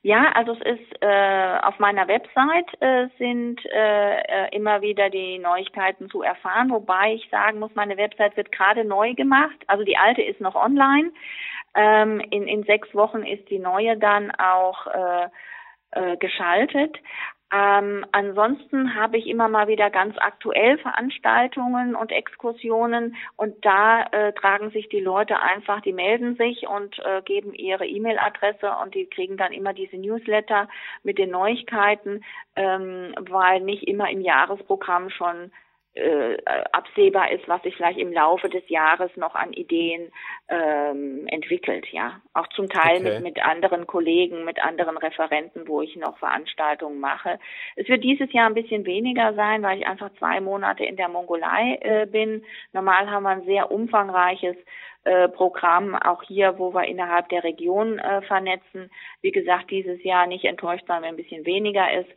Ja, also es ist äh, auf meiner Website äh, sind äh, äh, immer wieder die Neuigkeiten zu erfahren, wobei ich sagen muss, meine Website wird gerade neu gemacht. Also die alte ist noch online. Ähm, in, in sechs Wochen ist die neue dann auch äh, äh, geschaltet. Ähm, ansonsten habe ich immer mal wieder ganz aktuell Veranstaltungen und Exkursionen und da äh, tragen sich die Leute einfach, die melden sich und äh, geben ihre E-Mail-Adresse und die kriegen dann immer diese Newsletter mit den Neuigkeiten, ähm, weil nicht immer im Jahresprogramm schon äh, absehbar ist, was sich vielleicht im Laufe des Jahres noch an Ideen ähm, entwickelt, ja. Auch zum Teil okay. mit, mit anderen Kollegen, mit anderen Referenten, wo ich noch Veranstaltungen mache. Es wird dieses Jahr ein bisschen weniger sein, weil ich einfach zwei Monate in der Mongolei äh, bin. Normal haben wir ein sehr umfangreiches äh, Programm, auch hier, wo wir innerhalb der Region äh, vernetzen. Wie gesagt, dieses Jahr nicht enttäuscht sein, wenn ein bisschen weniger ist.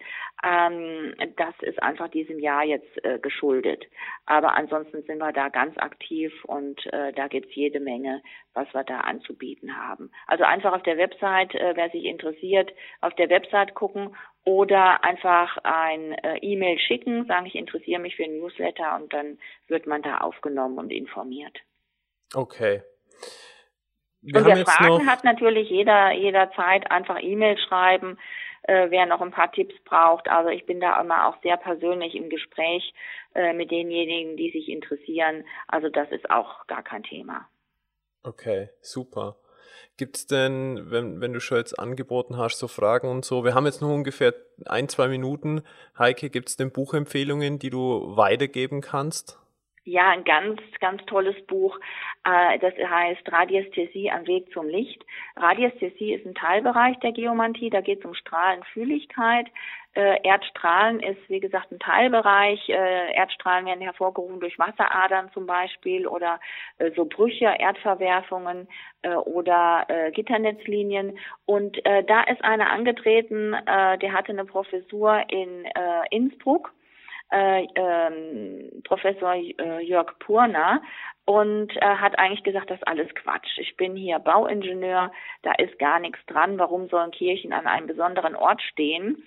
Ähm, das ist einfach diesem Jahr jetzt äh, geschuldet. Aber ansonsten sind wir da ganz aktiv und äh, da gibt's jede Menge, was wir da anzubieten haben. Also einfach auf der Website, äh, wer sich interessiert, auf der Website gucken oder einfach ein äh, E-Mail schicken, sagen, ich interessiere mich für ein Newsletter und dann wird man da aufgenommen und informiert. Okay. Wir und wer Fragen hat, natürlich jeder jederzeit einfach E-Mail schreiben, äh, wer noch ein paar Tipps braucht. Also ich bin da immer auch sehr persönlich im Gespräch äh, mit denjenigen, die sich interessieren. Also das ist auch gar kein Thema. Okay, super. Gibt es denn, wenn, wenn du schon jetzt angeboten hast, so Fragen und so, wir haben jetzt noch ungefähr ein, zwei Minuten. Heike, gibt es denn Buchempfehlungen, die du weitergeben kannst? Ja, ein ganz, ganz tolles Buch. Äh, das heißt Radiästhesie am Weg zum Licht. Radiästhesie ist ein Teilbereich der Geomantie. Da geht es um Strahlenfühligkeit. Äh, Erdstrahlen ist, wie gesagt, ein Teilbereich. Äh, Erdstrahlen werden hervorgerufen durch Wasseradern zum Beispiel oder so Brüche, Erdverwerfungen oder Gitternetzlinien. Und da ist einer angetreten, der hatte eine Professur in Innsbruck äh, ähm, Professor äh, Jörg Purner und äh, hat eigentlich gesagt, das ist alles Quatsch. Ich bin hier Bauingenieur, da ist gar nichts dran. Warum sollen Kirchen an einem besonderen Ort stehen?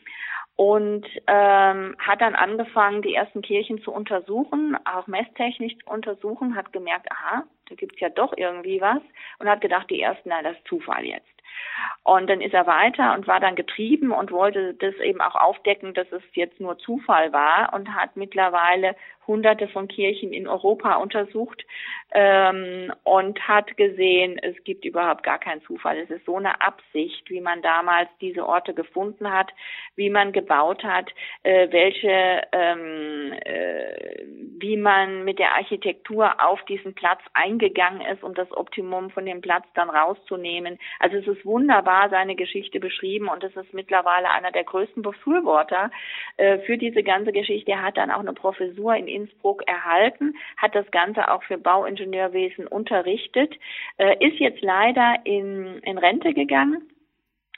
Und ähm, hat dann angefangen, die ersten Kirchen zu untersuchen, auch messtechnisch zu untersuchen, hat gemerkt, aha, da gibt's ja doch irgendwie was und hat gedacht, die ersten, na, das ist Zufall jetzt. Und dann ist er weiter und war dann getrieben und wollte das eben auch aufdecken, dass es jetzt nur Zufall war und hat mittlerweile hunderte von Kirchen in Europa untersucht ähm, und hat gesehen, es gibt überhaupt gar keinen Zufall. Es ist so eine Absicht, wie man damals diese Orte gefunden hat, wie man gebaut hat, äh, welche, ähm, äh, wie man mit der Architektur auf diesen Platz eingegangen ist, um das Optimum von dem Platz dann rauszunehmen. Also es ist wunderbar seine Geschichte beschrieben und es ist mittlerweile einer der größten Befürworter äh, für diese ganze Geschichte. Er hat dann auch eine Professur in Innsbruck erhalten, hat das Ganze auch für Bauingenieurwesen unterrichtet, äh, ist jetzt leider in, in Rente gegangen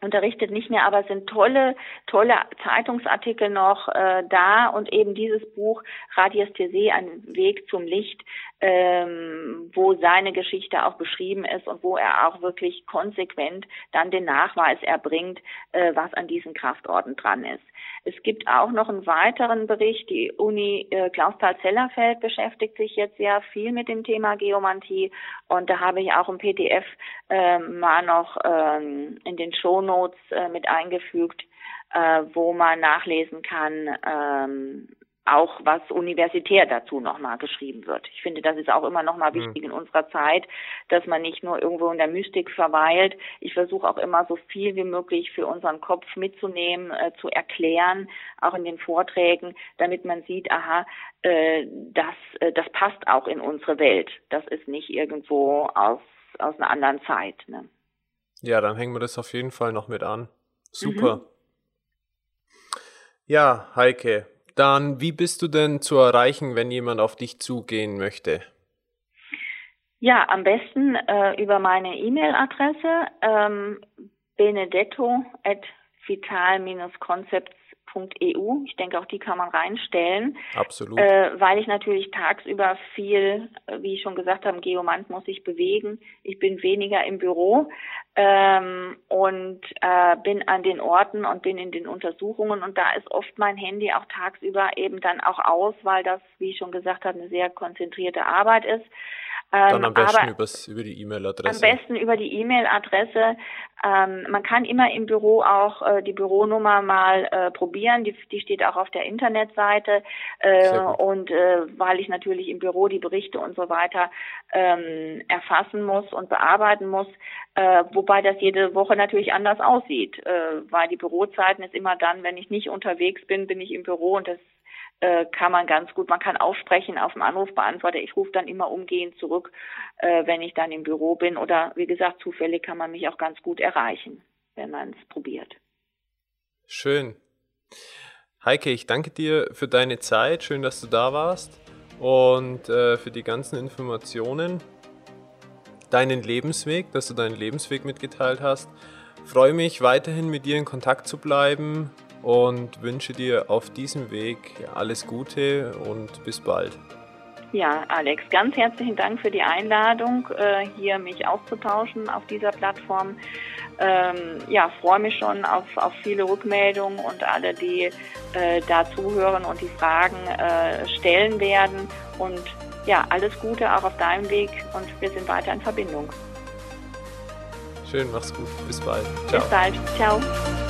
unterrichtet nicht mehr, aber es sind tolle, tolle Zeitungsartikel noch äh, da und eben dieses Buch Radiästhesie, ein Weg zum Licht, ähm, wo seine Geschichte auch beschrieben ist und wo er auch wirklich konsequent dann den Nachweis erbringt, äh, was an diesen Kraftorten dran ist. Es gibt auch noch einen weiteren Bericht. Die Uni äh, Clausthal-Zellerfeld beschäftigt sich jetzt sehr viel mit dem Thema Geomantie und da habe ich auch ein PDF äh, mal noch ähm, in den Shownotes äh, mit eingefügt, äh, wo man nachlesen kann, ähm, auch was universitär dazu nochmal geschrieben wird. Ich finde, das ist auch immer nochmal mhm. wichtig in unserer Zeit, dass man nicht nur irgendwo in der Mystik verweilt. Ich versuche auch immer so viel wie möglich für unseren Kopf mitzunehmen, äh, zu erklären, auch in den Vorträgen, damit man sieht, aha, äh, das, äh, das passt auch in unsere Welt. Das ist nicht irgendwo aus, aus einer anderen Zeit. Ne? Ja, dann hängen wir das auf jeden Fall noch mit an. Super. Mhm. Ja, Heike, dann, wie bist du denn zu erreichen, wenn jemand auf dich zugehen möchte? Ja, am besten äh, über meine E-Mail-Adresse ähm, benedetto at EU. Ich denke, auch die kann man reinstellen. Absolut. Äh, weil ich natürlich tagsüber viel, wie ich schon gesagt habe, Geomant muss sich bewegen. Ich bin weniger im Büro ähm, und äh, bin an den Orten und bin in den Untersuchungen und da ist oft mein Handy auch tagsüber eben dann auch aus, weil das, wie ich schon gesagt habe, eine sehr konzentrierte Arbeit ist. Dann am ähm, besten übers, über die E-Mail-Adresse. Am besten über die E-Mail-Adresse. Ähm, man kann immer im Büro auch äh, die Büronummer mal äh, probieren. Die, die steht auch auf der Internetseite. Äh, und äh, weil ich natürlich im Büro die Berichte und so weiter ähm, erfassen muss und bearbeiten muss, äh, wobei das jede Woche natürlich anders aussieht, äh, weil die Bürozeiten ist immer dann, wenn ich nicht unterwegs bin, bin ich im Büro und das äh, kann man ganz gut, man kann aufsprechen auf dem Anrufbeantworter. Ich rufe dann immer umgehend zurück, äh, wenn ich dann im Büro bin. Oder wie gesagt, zufällig kann man mich auch ganz gut erreichen, wenn man es probiert. Schön. Heike, ich danke dir für deine Zeit. Schön, dass du da warst und äh, für die ganzen Informationen. Deinen Lebensweg, dass du deinen Lebensweg mitgeteilt hast. freue mich weiterhin mit dir in Kontakt zu bleiben und wünsche dir auf diesem Weg alles Gute und bis bald. Ja, Alex, ganz herzlichen Dank für die Einladung, äh, hier mich auszutauschen auf dieser Plattform. Ähm, ja, freue mich schon auf, auf viele Rückmeldungen und alle, die äh, da zuhören und die Fragen äh, stellen werden. Und ja, alles Gute auch auf deinem Weg und wir sind weiter in Verbindung. Schön, mach's gut. Bis bald. Ciao. Bis bald. Ciao.